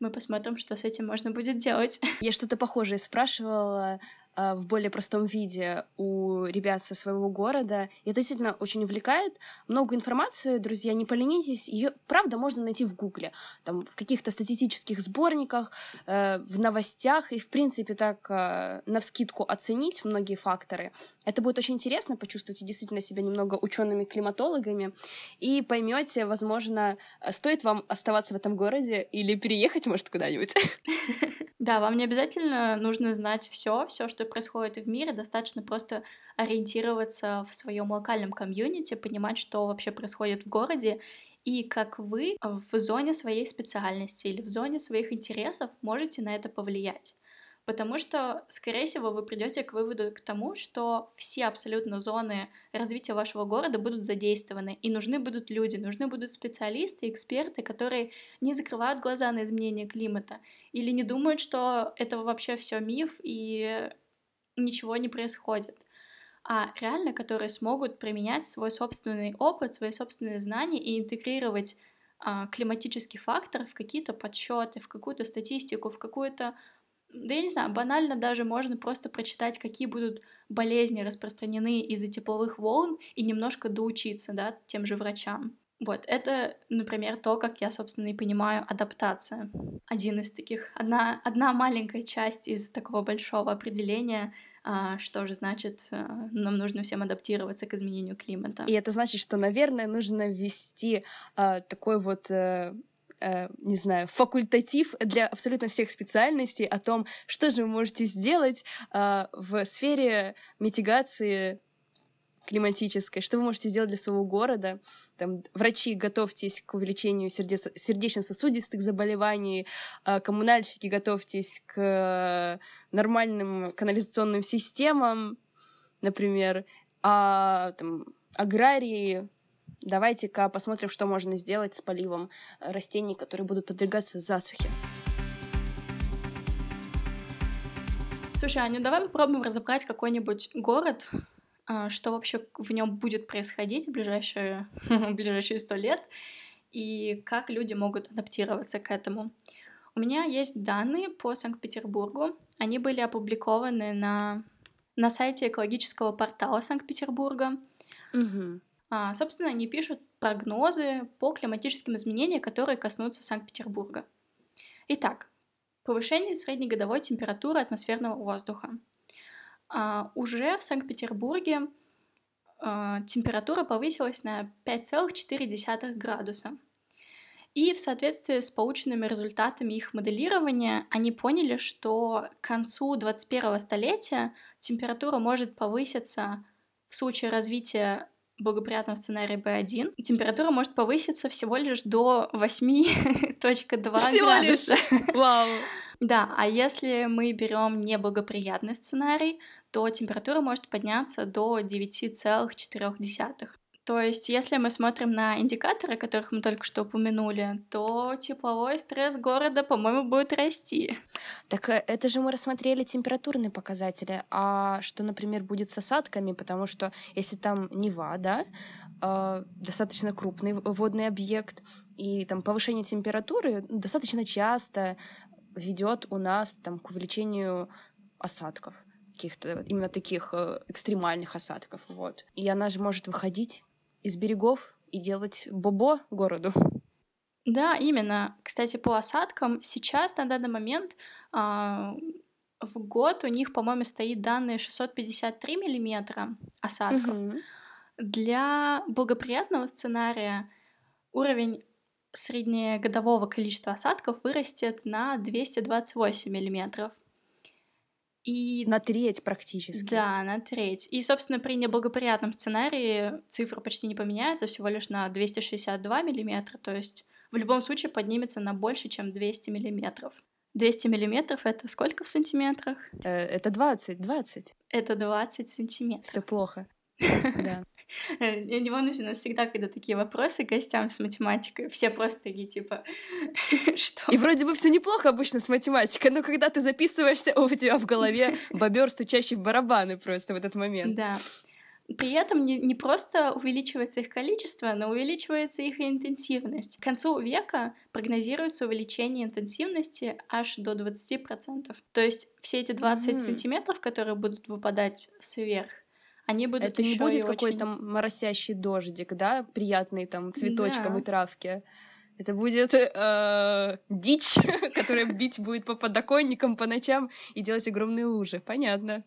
A: мы посмотрим, что с этим можно будет делать.
B: Я что-то похожее спрашивала в более простом виде у ребят со своего города. И это действительно очень увлекает. Много информации, друзья, не поленитесь. Ее, правда, можно найти в Гугле. Там, в каких-то статистических сборниках, э, в новостях. И, в принципе, так э, навскидку оценить многие факторы. Это будет очень интересно. Почувствуйте действительно себя немного учеными климатологами. И поймете, возможно, стоит вам оставаться в этом городе или переехать, может, куда-нибудь.
A: Да, вам не обязательно нужно знать все, все, что происходит в мире, достаточно просто ориентироваться в своем локальном комьюнити, понимать, что вообще происходит в городе, и как вы в зоне своей специальности или в зоне своих интересов можете на это повлиять. Потому что, скорее всего, вы придете к выводу к тому, что все абсолютно зоны развития вашего города будут задействованы, и нужны будут люди, нужны будут специалисты, эксперты, которые не закрывают глаза на изменение климата или не думают, что это вообще все миф и ничего не происходит. А реально, которые смогут применять свой собственный опыт, свои собственные знания и интегрировать а, климатический фактор в какие-то подсчеты, в какую-то статистику, в какую-то да я не знаю, банально даже можно просто прочитать, какие будут болезни распространены из-за тепловых волн и немножко доучиться, да, тем же врачам. Вот, это, например, то, как я, собственно, и понимаю адаптация. Один из таких, одна, одна маленькая часть из такого большого определения, а, что же значит, а, нам нужно всем адаптироваться к изменению климата.
B: И это значит, что, наверное, нужно ввести а, такой вот э, не знаю, факультатив для абсолютно всех специальностей о том, что же вы можете сделать э, в сфере митигации климатической, что вы можете сделать для своего города. Там, врачи, готовьтесь к увеличению сердечно-сосудистых заболеваний, э, коммунальщики, готовьтесь к нормальным канализационным системам, например, а там, аграрии, Давайте-ка посмотрим, что можно сделать с поливом э, растений, которые будут подвергаться засухе.
A: Слушай, Аню, давай попробуем разобрать какой-нибудь город, а, что вообще в нем будет происходить в ближайшие, в ближайшие сто лет, и как люди могут адаптироваться к этому. У меня есть данные по Санкт-Петербургу. Они были опубликованы на, на сайте экологического портала Санкт-Петербурга.
B: Угу.
A: А, собственно, они пишут прогнозы по климатическим изменениям, которые коснутся Санкт-Петербурга. Итак, повышение среднегодовой температуры атмосферного воздуха. А, уже в Санкт-Петербурге а, температура повысилась на 5,4 градуса. И в соответствии с полученными результатами их моделирования, они поняли, что к концу 21 столетия температура может повыситься в случае развития благоприятном сценарии B1 температура может повыситься всего лишь до 8.2 градуса.
B: Вау!
A: Да, а если мы берем неблагоприятный сценарий, то температура может подняться до 9,4. То есть, если мы смотрим на индикаторы, которых мы только что упомянули, то тепловой стресс города, по-моему, будет расти.
B: Так э, это же мы рассмотрели температурные показатели. А что, например, будет с осадками? Потому что если там Нева, да, э, достаточно крупный водный объект, и там повышение температуры достаточно часто ведет у нас там к увеличению осадков каких-то именно таких э, экстремальных осадков, вот. И она же может выходить из берегов и делать бобо городу.
A: Да, именно. Кстати, по осадкам сейчас на данный момент а, в год у них, по-моему, стоит данные 653 миллиметра осадков. Угу. Для благоприятного сценария уровень среднегодового количества осадков вырастет на 228 миллиметров. И...
B: На треть практически.
A: Да, на треть. И, собственно, при неблагоприятном сценарии цифра почти не поменяется, всего лишь на 262 миллиметра, то есть в любом случае поднимется на больше, чем 200 миллиметров. 200 миллиметров — это сколько в сантиметрах?
B: Э, это 20, 20.
A: Это 20 сантиметров.
B: Все плохо. Да.
A: Я не волнуюсь, у нас всегда, когда такие вопросы гостям с математикой, все просто такие, типа, что?
B: И вроде бы все неплохо обычно с математикой, но когда ты записываешься, у тебя в голове бобер, стучащий в барабаны просто в этот момент.
A: Да. При этом не, не просто увеличивается их количество, но увеличивается их интенсивность. К концу века прогнозируется увеличение интенсивности аж до 20%. То есть все эти 20 mm-hmm. сантиметров, которые будут выпадать сверх, они будут
B: Это не будет какой-то очень... моросящий дождик, да, приятный там цветочком да. и травке. Это будет э, дичь, которая бить будет по подоконникам по ночам и делать огромные лужи. Понятно.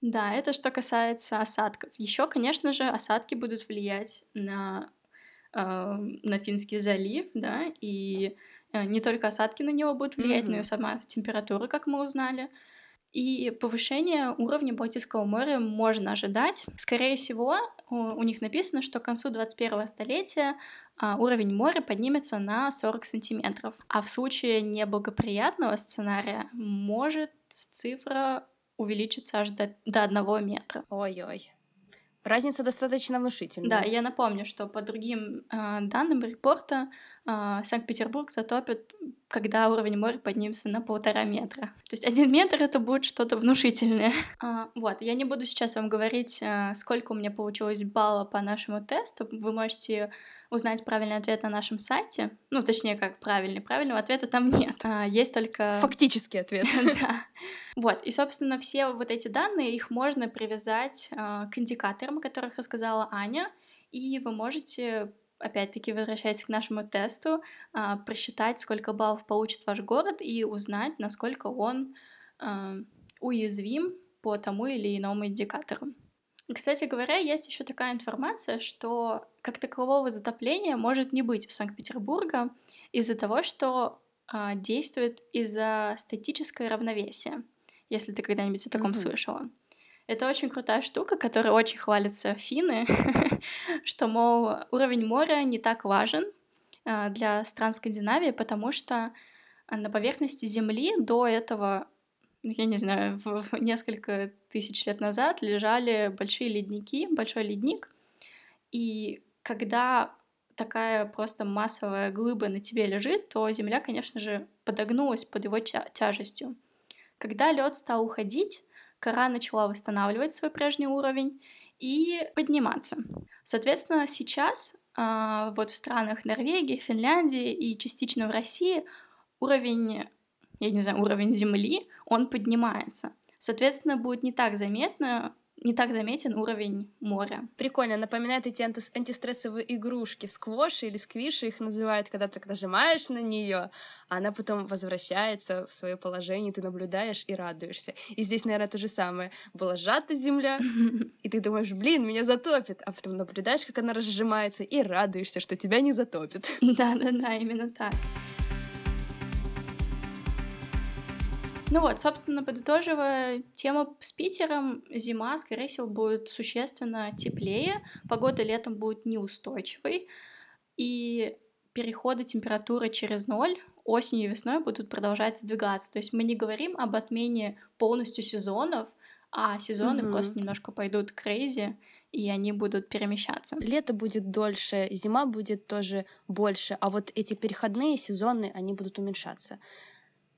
A: Да, это что касается осадков. Еще, конечно же, осадки будут влиять на, э, на Финский залив, да, и э, не только осадки на него будут влиять, mm-hmm. но и сама температура, как мы узнали. И повышение уровня Балтийского моря можно ожидать. Скорее всего, у них написано, что к концу 21 столетия а, уровень моря поднимется на 40 сантиметров. А в случае неблагоприятного сценария может цифра увеличиться аж до, до 1 метра.
B: Ой-ой. Разница достаточно внушительная.
A: Да, я напомню, что по другим э, данным репорта э, Санкт-Петербург затопит, когда уровень моря поднимется на полтора метра. То есть один метр это будет что-то внушительное. А, вот, я не буду сейчас вам говорить, э, сколько у меня получилось балла по нашему тесту. Вы можете узнать правильный ответ на нашем сайте. Ну, точнее, как правильный. Правильного ответа там нет. А, есть только...
B: Фактический ответ.
A: да. Вот. И, собственно, все вот эти данные, их можно привязать а, к индикаторам, о которых рассказала Аня, и вы можете опять-таки, возвращаясь к нашему тесту, а, просчитать, сколько баллов получит ваш город и узнать, насколько он уязвим по тому или иному индикатору. Кстати говоря, есть еще такая информация, что как такового затопления может не быть у Санкт-Петербурга из-за того, что э, действует из-за статическое равновесие, если ты когда-нибудь о таком mm-hmm. слышала. Это очень крутая штука, которой очень хвалятся финны, что, мол, уровень моря не так важен э, для стран Скандинавии, потому что на поверхности Земли до этого ну, я не знаю, в несколько тысяч лет назад лежали большие ледники, большой ледник, и когда такая просто массовая глыба на тебе лежит, то Земля, конечно же, подогнулась под его тя тяжестью. Когда лед стал уходить, кора начала восстанавливать свой прежний уровень и подниматься. Соответственно, сейчас э, вот в странах Норвегии, Финляндии и частично в России уровень я не знаю, уровень Земли, он поднимается. Соответственно, будет не так заметно, не так заметен уровень моря.
B: Прикольно, напоминает эти анти- антистрессовые игрушки, сквоши или сквиши их называют, когда ты нажимаешь на нее, а она потом возвращается в свое положение, ты наблюдаешь и радуешься. И здесь, наверное, то же самое. Была сжата земля, и ты думаешь, блин, меня затопит, а потом наблюдаешь, как она разжимается, и радуешься, что тебя не затопит.
A: Да-да-да, именно так. Ну вот, собственно, подытоживая тему с Питером, зима, скорее всего, будет существенно теплее, погода летом будет неустойчивой, и переходы температуры через ноль осенью и весной будут продолжать сдвигаться. То есть мы не говорим об отмене полностью сезонов, а сезоны mm-hmm. просто немножко пойдут крейзи, и они будут перемещаться.
B: Лето будет дольше, зима будет тоже больше, а вот эти переходные сезоны, они будут уменьшаться.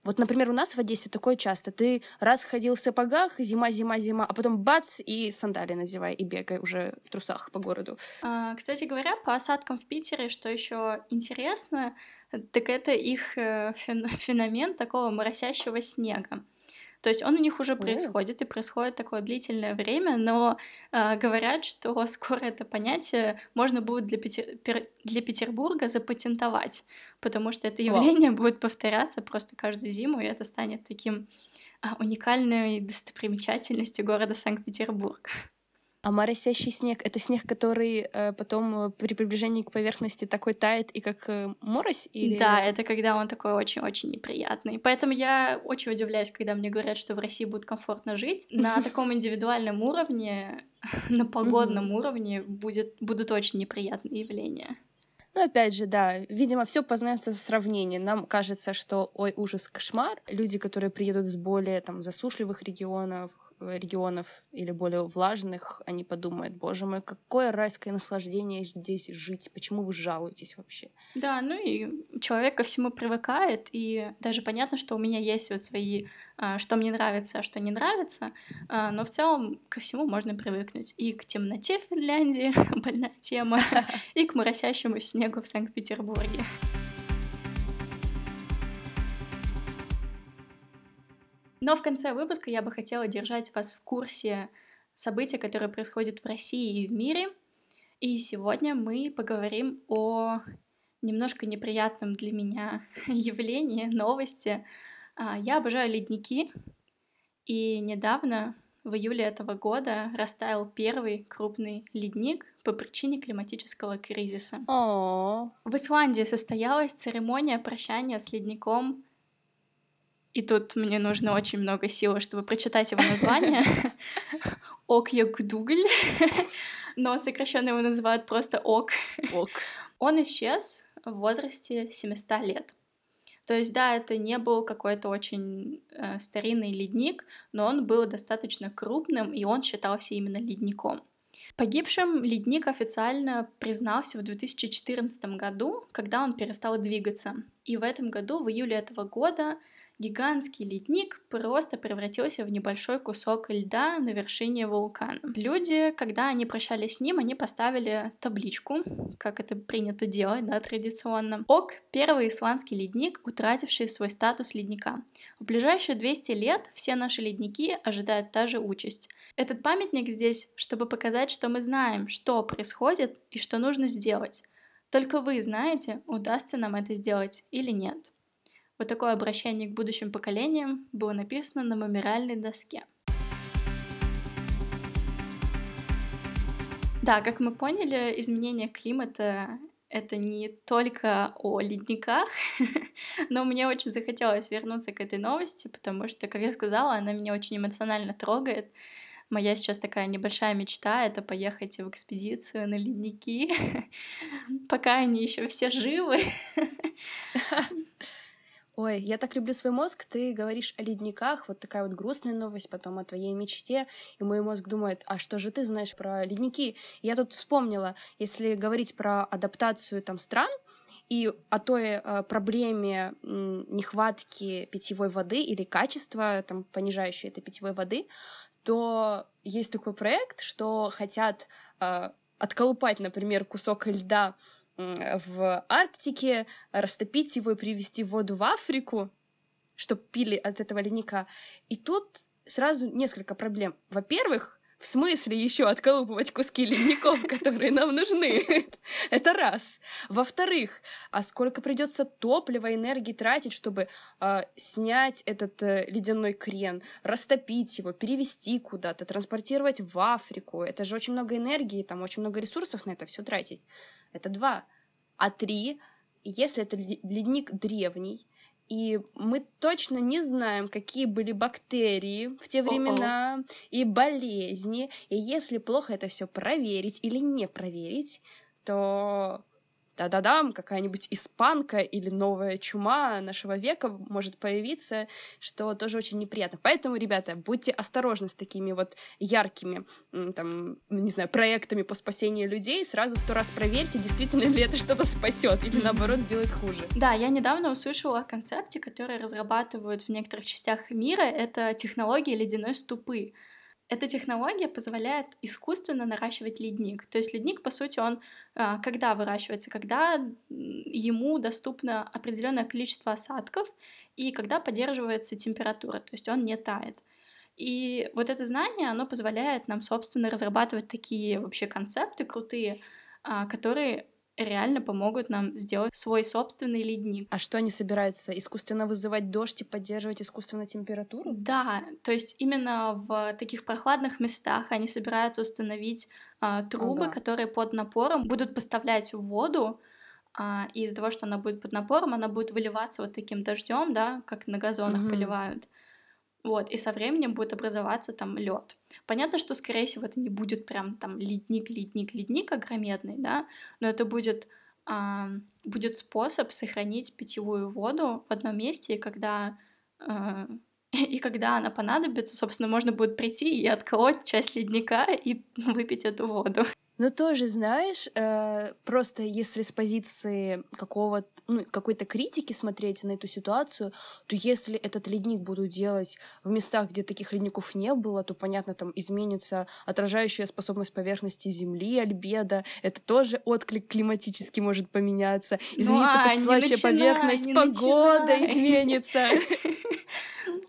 B: Вот, например, у нас в Одессе такое часто. Ты раз ходил в сапогах, зима, зима, зима, а потом бац, и сандали надевай, и бегай уже в трусах по городу.
A: А, кстати говоря, по осадкам в Питере, что еще интересно, так это их э, феномен такого моросящего снега. То есть он у них уже происходит, и происходит такое длительное время, но э, говорят, что скоро это понятие можно будет для, Петер... для Петербурга запатентовать, потому что это явление Wow. будет повторяться просто каждую зиму, и это станет таким э, уникальной достопримечательностью города Санкт-Петербург.
B: А моросящий снег — это снег, который э, потом э, при приближении к поверхности такой тает и как э, морось? Или...
A: Да, это когда он такой очень-очень неприятный. Поэтому я очень удивляюсь, когда мне говорят, что в России будет комфортно жить. На таком индивидуальном уровне, на погодном уровне будет, будут очень неприятные явления.
B: Ну, опять же, да, видимо, все познается в сравнении. Нам кажется, что, ой, ужас, кошмар. Люди, которые приедут с более там засушливых регионов, регионов или более влажных, они подумают, боже мой, какое райское наслаждение здесь жить, почему вы жалуетесь вообще?
A: Да, ну и человек ко всему привыкает, и даже понятно, что у меня есть вот свои, а, что мне нравится, а что не нравится, а, но в целом ко всему можно привыкнуть. И к темноте в Финляндии, больная тема, и к моросящему снегу в Санкт-Петербурге. Но в конце выпуска я бы хотела держать вас в курсе событий, которые происходят в России и в мире. И сегодня мы поговорим о немножко неприятном для меня явлении, новости. А, я обожаю ледники, и недавно, в июле этого года, растаял первый крупный ледник по причине климатического кризиса.
B: Aww.
A: В Исландии состоялась церемония прощания с ледником и тут мне нужно очень много сил, чтобы прочитать его название. Окьякдугль. Но сокращенно его называют просто Ок.
B: Ок.
A: Он исчез в возрасте 700 лет. То есть, да, это не был какой-то очень э, старинный ледник, но он был достаточно крупным, и он считался именно ледником. Погибшим ледник официально признался в 2014 году, когда он перестал двигаться. И в этом году, в июле этого года, гигантский ледник просто превратился в небольшой кусок льда на вершине вулкана. Люди, когда они прощались с ним, они поставили табличку, как это принято делать, да, традиционно. Ок — первый исландский ледник, утративший свой статус ледника. В ближайшие 200 лет все наши ледники ожидают та же участь. Этот памятник здесь, чтобы показать, что мы знаем, что происходит и что нужно сделать. Только вы знаете, удастся нам это сделать или нет. Вот такое обращение к будущим поколениям было написано на мемориальной доске. Да, как мы поняли, изменение климата это не только о ледниках, но мне очень захотелось вернуться к этой новости, потому что, как я сказала, она меня очень эмоционально трогает. Моя сейчас такая небольшая мечта — это поехать в экспедицию на ледники, пока они еще все живы.
B: Ой, я так люблю свой мозг, ты говоришь о ледниках, вот такая вот грустная новость, потом о твоей мечте, и мой мозг думает, а что же ты знаешь про ледники? Я тут вспомнила, если говорить про адаптацию там стран, и о той э, проблеме э, нехватки питьевой воды или качества, там, понижающей этой питьевой воды, то есть такой проект, что хотят э, отколупать, например, кусок льда в Арктике, растопить его и привезти воду в Африку, чтобы пили от этого ледника. И тут сразу несколько проблем. Во-первых, в смысле еще отколупывать куски ледников, которые нам нужны? Это раз. Во-вторых, а сколько придется топлива, энергии тратить, чтобы э, снять этот э, ледяной крен, растопить его, перевести куда-то, транспортировать в Африку? Это же очень много энергии, там очень много ресурсов на это все тратить. Это два. А три, если это ледник древний, и мы точно не знаем, какие были бактерии в те времена О-о. и болезни. И если плохо это все проверить или не проверить, то да-да-дам, какая-нибудь испанка или новая чума нашего века может появиться, что тоже очень неприятно. Поэтому, ребята, будьте осторожны с такими вот яркими, там, не знаю, проектами по спасению людей. Сразу сто раз проверьте, действительно ли это что-то спасет или, наоборот, сделает хуже.
A: Да, я недавно услышала о концепте, который разрабатывают в некоторых частях мира. Это технология ледяной ступы. Эта технология позволяет искусственно наращивать ледник. То есть ледник, по сути, он а, когда выращивается, когда ему доступно определенное количество осадков и когда поддерживается температура, то есть он не тает. И вот это знание, оно позволяет нам, собственно, разрабатывать такие вообще концепты крутые, а, которые реально помогут нам сделать свой собственный ледник.
B: А что они собираются? Искусственно вызывать дождь и поддерживать искусственную температуру?
A: Да, то есть именно в таких прохладных местах они собираются установить а, трубы, ага. которые под напором будут поставлять воду, а, и из-за того, что она будет под напором, она будет выливаться вот таким дождем, да, как на газонах угу. поливают. Вот, и со временем будет образоваться там лед. Понятно, что, скорее всего, это не будет прям там ледник, ледник, ледник огромедный, да, но это будет, а, будет способ сохранить питьевую воду в одном месте, и когда а, и когда она понадобится, собственно, можно будет прийти и отколоть часть ледника и выпить эту воду.
B: Но тоже, знаешь, э, просто если с позиции какого ну, какой-то критики смотреть на эту ситуацию, то если этот ледник будут делать в местах, где таких ледников не было, то, понятно, там изменится отражающая способность поверхности Земли, альбедо. Это тоже отклик климатический может поменяться. Ну, изменится ну, а, подстилающая поверхность, погода начинай. изменится.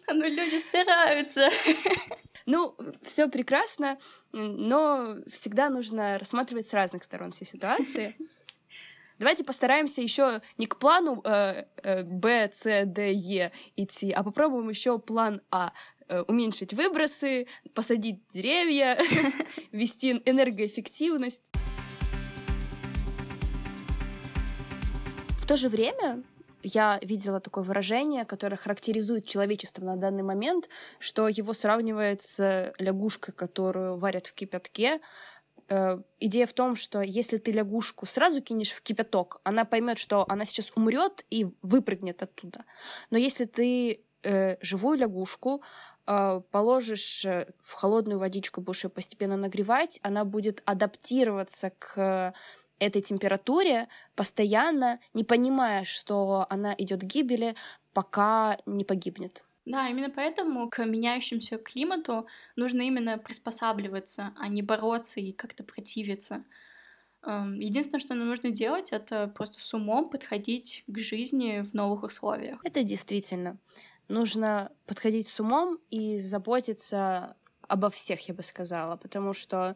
A: Ну, люди стараются.
B: Ну, все прекрасно, но всегда нужно рассматривать с разных сторон все ситуации. Давайте постараемся еще не к плану э, э, Б, С, Д, Е идти, а попробуем еще план А э, уменьшить выбросы, посадить деревья, вести энергоэффективность. В то же время я видела такое выражение, которое характеризует человечество на данный момент, что его сравнивает с лягушкой, которую варят в кипятке. Э, идея в том, что если ты лягушку сразу кинешь в кипяток, она поймет, что она сейчас умрет и выпрыгнет оттуда. Но если ты э, живую лягушку э, положишь э, в холодную водичку, будешь ее постепенно нагревать, она будет адаптироваться к этой температуре постоянно, не понимая, что она идет к гибели, пока не погибнет.
A: Да, именно поэтому к меняющемуся климату нужно именно приспосабливаться, а не бороться и как-то противиться. Эм, единственное, что нам нужно делать, это просто с умом подходить к жизни в новых условиях.
B: Это действительно. Нужно подходить с умом и заботиться обо всех, я бы сказала, потому что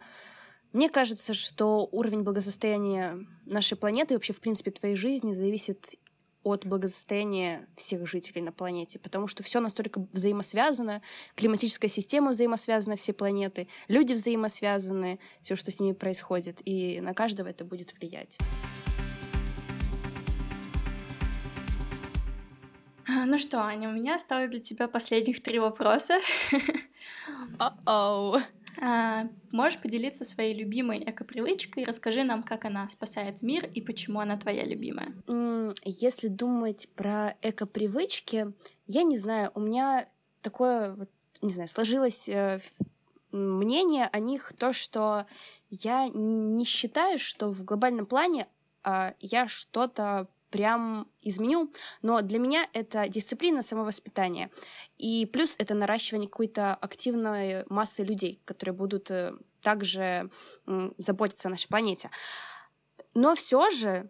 B: мне кажется, что уровень благосостояния нашей планеты и вообще, в принципе, твоей жизни зависит от благосостояния всех жителей на планете, потому что все настолько взаимосвязано, климатическая система взаимосвязана, все планеты, люди взаимосвязаны, все, что с ними происходит, и на каждого это будет влиять.
A: Ну что, Аня, у меня осталось для тебя последних три вопроса.
B: Uh-oh.
A: А, можешь поделиться своей любимой эко-привычкой? Расскажи нам, как она спасает мир и почему она твоя любимая.
B: Если думать про эко-привычки, я не знаю, у меня такое, вот, не знаю, сложилось э, мнение о них то, что я не считаю, что в глобальном плане э, я что-то прям изменю, но для меня это дисциплина самовоспитания. И плюс это наращивание какой-то активной массы людей, которые будут э, также заботиться о нашей планете. Но все же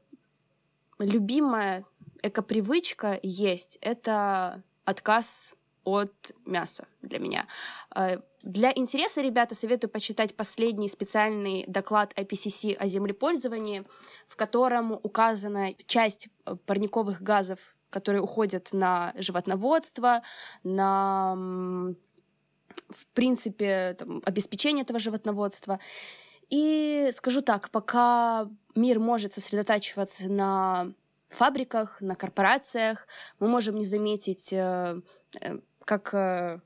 B: любимая экопривычка есть. Это отказ от мяса для меня. Э, для интереса, ребята, советую почитать последний специальный доклад IPCC о землепользовании, в котором указана часть э, парниковых газов, которые уходят на животноводство, на, в принципе, там, обеспечение этого животноводства. И скажу так, пока мир может сосредотачиваться на фабриках, на корпорациях, мы можем не заметить э, как э,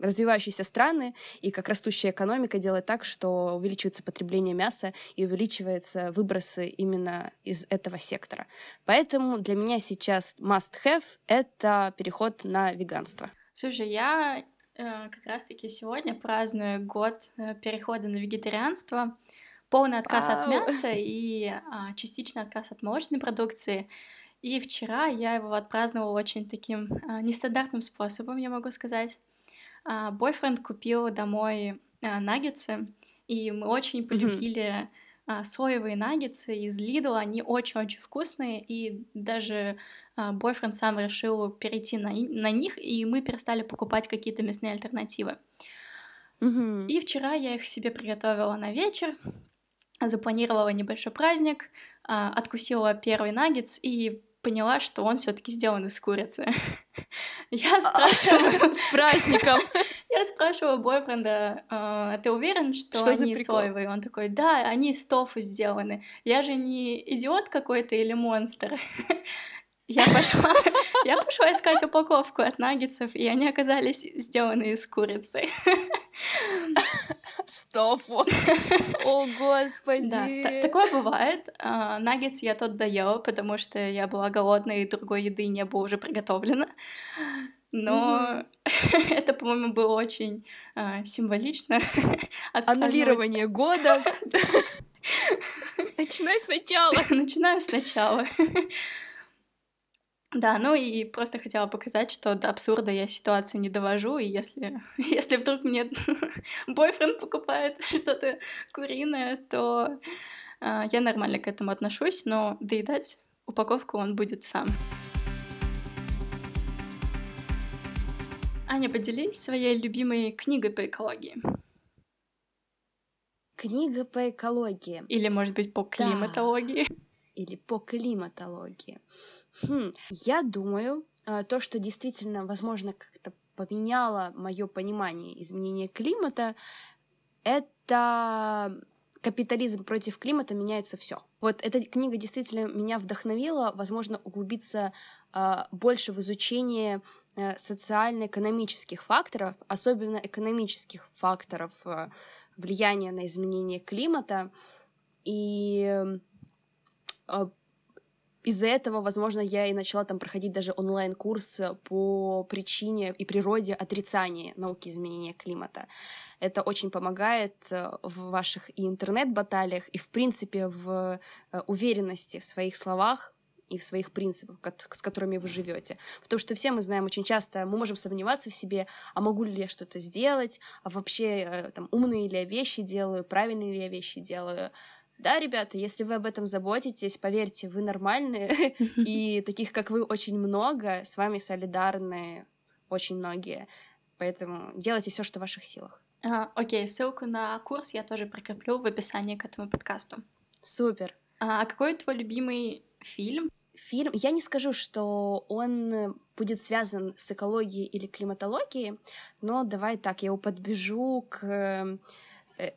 B: развивающиеся страны и как растущая экономика делает так, что увеличивается потребление мяса и увеличиваются выбросы именно из этого сектора. Поэтому для меня сейчас must-have — это переход на веганство.
A: Слушай, я э, как раз-таки сегодня праздную год э, перехода на вегетарианство, полный отказ Вау. от мяса и а, частичный отказ от молочной продукции. И вчера я его отпраздновала очень таким а, нестандартным способом, я могу сказать. А, бойфренд купил домой а, наггетсы, и мы очень полюбили а, соевые наггетсы из Lidl, они очень-очень вкусные, и даже бойфренд сам решил перейти на, на них, и мы перестали покупать какие-то мясные альтернативы.
B: Mm-hmm.
A: И вчера я их себе приготовила на вечер, запланировала небольшой праздник, откусила первый наггетс и поняла, что он все-таки сделан из курицы. Я спрашиваю...
B: С праздником!
A: Я спрашиваю бойфренда, «А, ты уверен, что, они соевые? Он такой, да, они из тофу сделаны. Я же не идиот какой-то или монстр. Я пошла, я пошла искать упаковку от наггетсов, и они оказались сделаны из курицы.
B: Стофу. О, господи.
A: Да, такое бывает. А, наггетс я тот доела, потому что я была голодная, и другой еды не было уже приготовлено. Но это, по-моему, было очень а, символично.
B: Аннулирование года. Начинай сначала.
A: Начинаю сначала. Да, ну и просто хотела показать, что до абсурда я ситуацию не довожу, и если, если вдруг мне бойфренд покупает что-то куриное, то э, я нормально к этому отношусь, но доедать упаковку он будет сам. Аня, поделись своей любимой книгой по экологии.
B: Книга по экологии.
A: Или, может быть, по климатологии. Да.
B: Или по климатологии. Хм, я думаю, э, то, что действительно, возможно, как-то поменяло мое понимание изменения климата, это капитализм против климата меняется все. Вот эта книга действительно меня вдохновила, возможно, углубиться э, больше в изучение э, социально-экономических факторов, особенно экономических факторов э, влияния на изменение климата. И э, из-за этого, возможно, я и начала там проходить даже онлайн-курс по причине и природе отрицания науки изменения климата. Это очень помогает э, в ваших и интернет-баталиях, и, в принципе, в э, уверенности в своих словах, и в своих принципах, с которыми вы живете. Потому что все мы знаем очень часто, мы можем сомневаться в себе, а могу ли я что-то сделать, а вообще э, там умные ли я вещи делаю, правильные ли я вещи делаю. Да, ребята, если вы об этом заботитесь, поверьте, вы нормальные, и таких, как вы, очень много, с вами солидарны очень многие. Поэтому делайте все, что в ваших силах.
A: А, окей, ссылку на курс я тоже прикреплю в описании к этому подкасту.
B: Супер.
A: А, а какой твой любимый фильм?
B: Фильм, я не скажу, что он будет связан с экологией или климатологией, но давай так, я его подбежу к Э,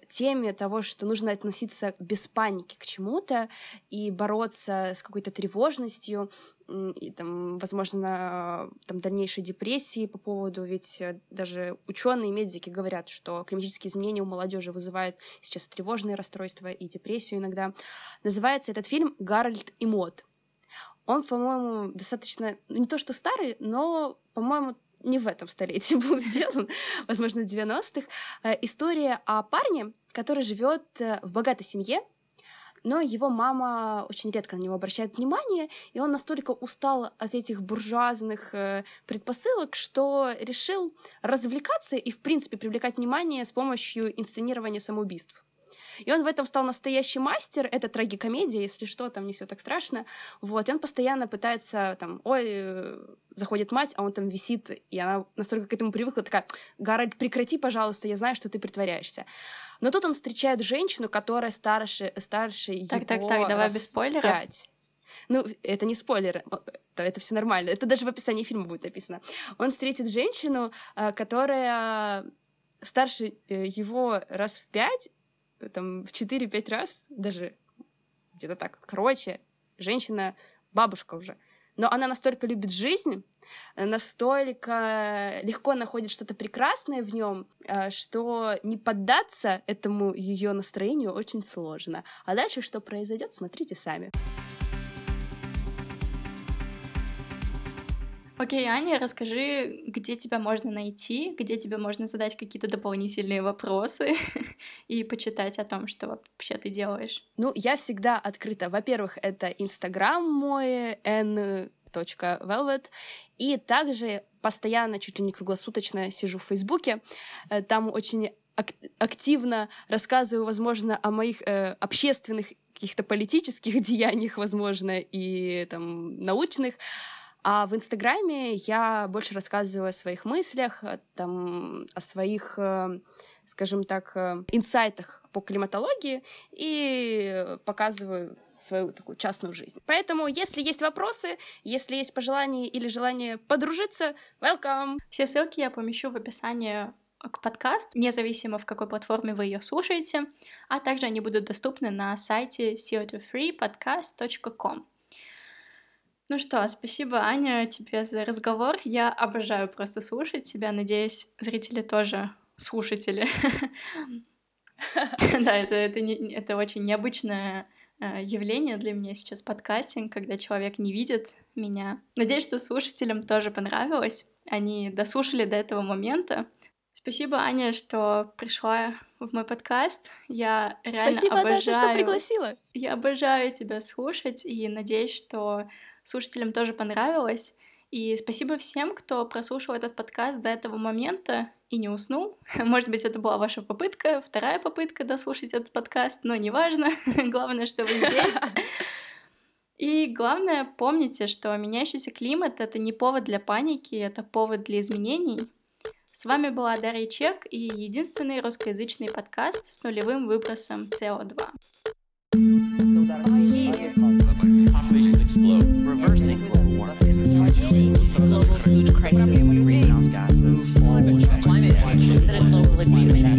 B: теме того, что нужно относиться без паники к чему-то и бороться с какой-то тревожностью и там, возможно, там дальнейшей депрессии по поводу, ведь э, даже ученые и медики говорят, что климатические изменения у молодежи вызывают сейчас тревожные расстройства и депрессию иногда. Называется этот фильм «Гарольд и Мод». Он, по-моему, достаточно, ну, не то что старый, но, по-моему, не в этом столетии был сделан, возможно, в 90-х. Э, история о парне, который живет э, в богатой семье, но его мама очень редко на него обращает внимание, и он настолько устал от этих буржуазных э, предпосылок, что решил развлекаться и, в принципе, привлекать внимание с помощью инсценирования самоубийств. И он в этом стал настоящий мастер. Это трагикомедия, если что, там не все так страшно. Вот, и он постоянно пытается там, ой, э, заходит мать, а он там висит, и она настолько к этому привыкла, такая, Гарольд, прекрати, пожалуйста, я знаю, что ты притворяешься. Но тут он встречает женщину, которая старше, старше
A: так,
B: его
A: Так, так, давай без спойлеров. 5.
B: Ну, это не спойлер, это, это все нормально. Это даже в описании фильма будет написано. Он встретит женщину, э, которая старше э, его раз в пять, там в 4-5 раз, даже где-то так. Короче, женщина бабушка уже. Но она настолько любит жизнь, настолько легко находит что-то прекрасное в нем, э, что не поддаться этому ее настроению очень сложно. А дальше что произойдет, смотрите сами.
A: Окей, Аня, расскажи, где тебя можно найти, где тебе можно задать какие-то дополнительные вопросы и почитать о том, что вообще ты делаешь.
B: Ну, я всегда открыта. Во-первых, это Инстаграм мой, n.velvet, и также постоянно, чуть ли не круглосуточно сижу в Фейсбуке. Э, там очень активно рассказываю, возможно, о моих э, общественных каких-то политических деяниях, возможно, и там научных. А в Инстаграме я больше рассказываю о своих мыслях, там, о своих э, скажем так, э, инсайтах по климатологии и показываю свою такую частную жизнь. Поэтому, если есть вопросы, если есть пожелания или желание подружиться, welcome!
A: Все ссылки я помещу в описании к подкасту, независимо в какой платформе вы ее слушаете, а также они будут доступны на сайте co2freepodcast.com. Ну что, спасибо, Аня, тебе за разговор. Я обожаю просто слушать тебя. Надеюсь, зрители тоже слушатели. Да, это, это, не, это очень необычное э, явление для меня сейчас подкастинг, когда человек не видит меня. Надеюсь, что слушателям тоже понравилось. Они дослушали до этого момента. Спасибо, Аня, что пришла в мой подкаст. Я реально
B: Спасибо,
A: обожаю...
B: Даша, что пригласила.
A: Я обожаю тебя слушать и надеюсь, что слушателям тоже понравилось. И спасибо всем, кто прослушал этот подкаст до этого момента и не уснул. Может быть, это была ваша попытка, вторая попытка дослушать этот подкаст, но неважно. Главное, что вы здесь. И главное, помните, что меняющийся климат — это не повод для паники, это повод для изменений. С вами была Дарья Чек и единственный русскоязычный подкаст с нулевым выбросом СО2. crisis, greenhouse gases, climate change, and global environment.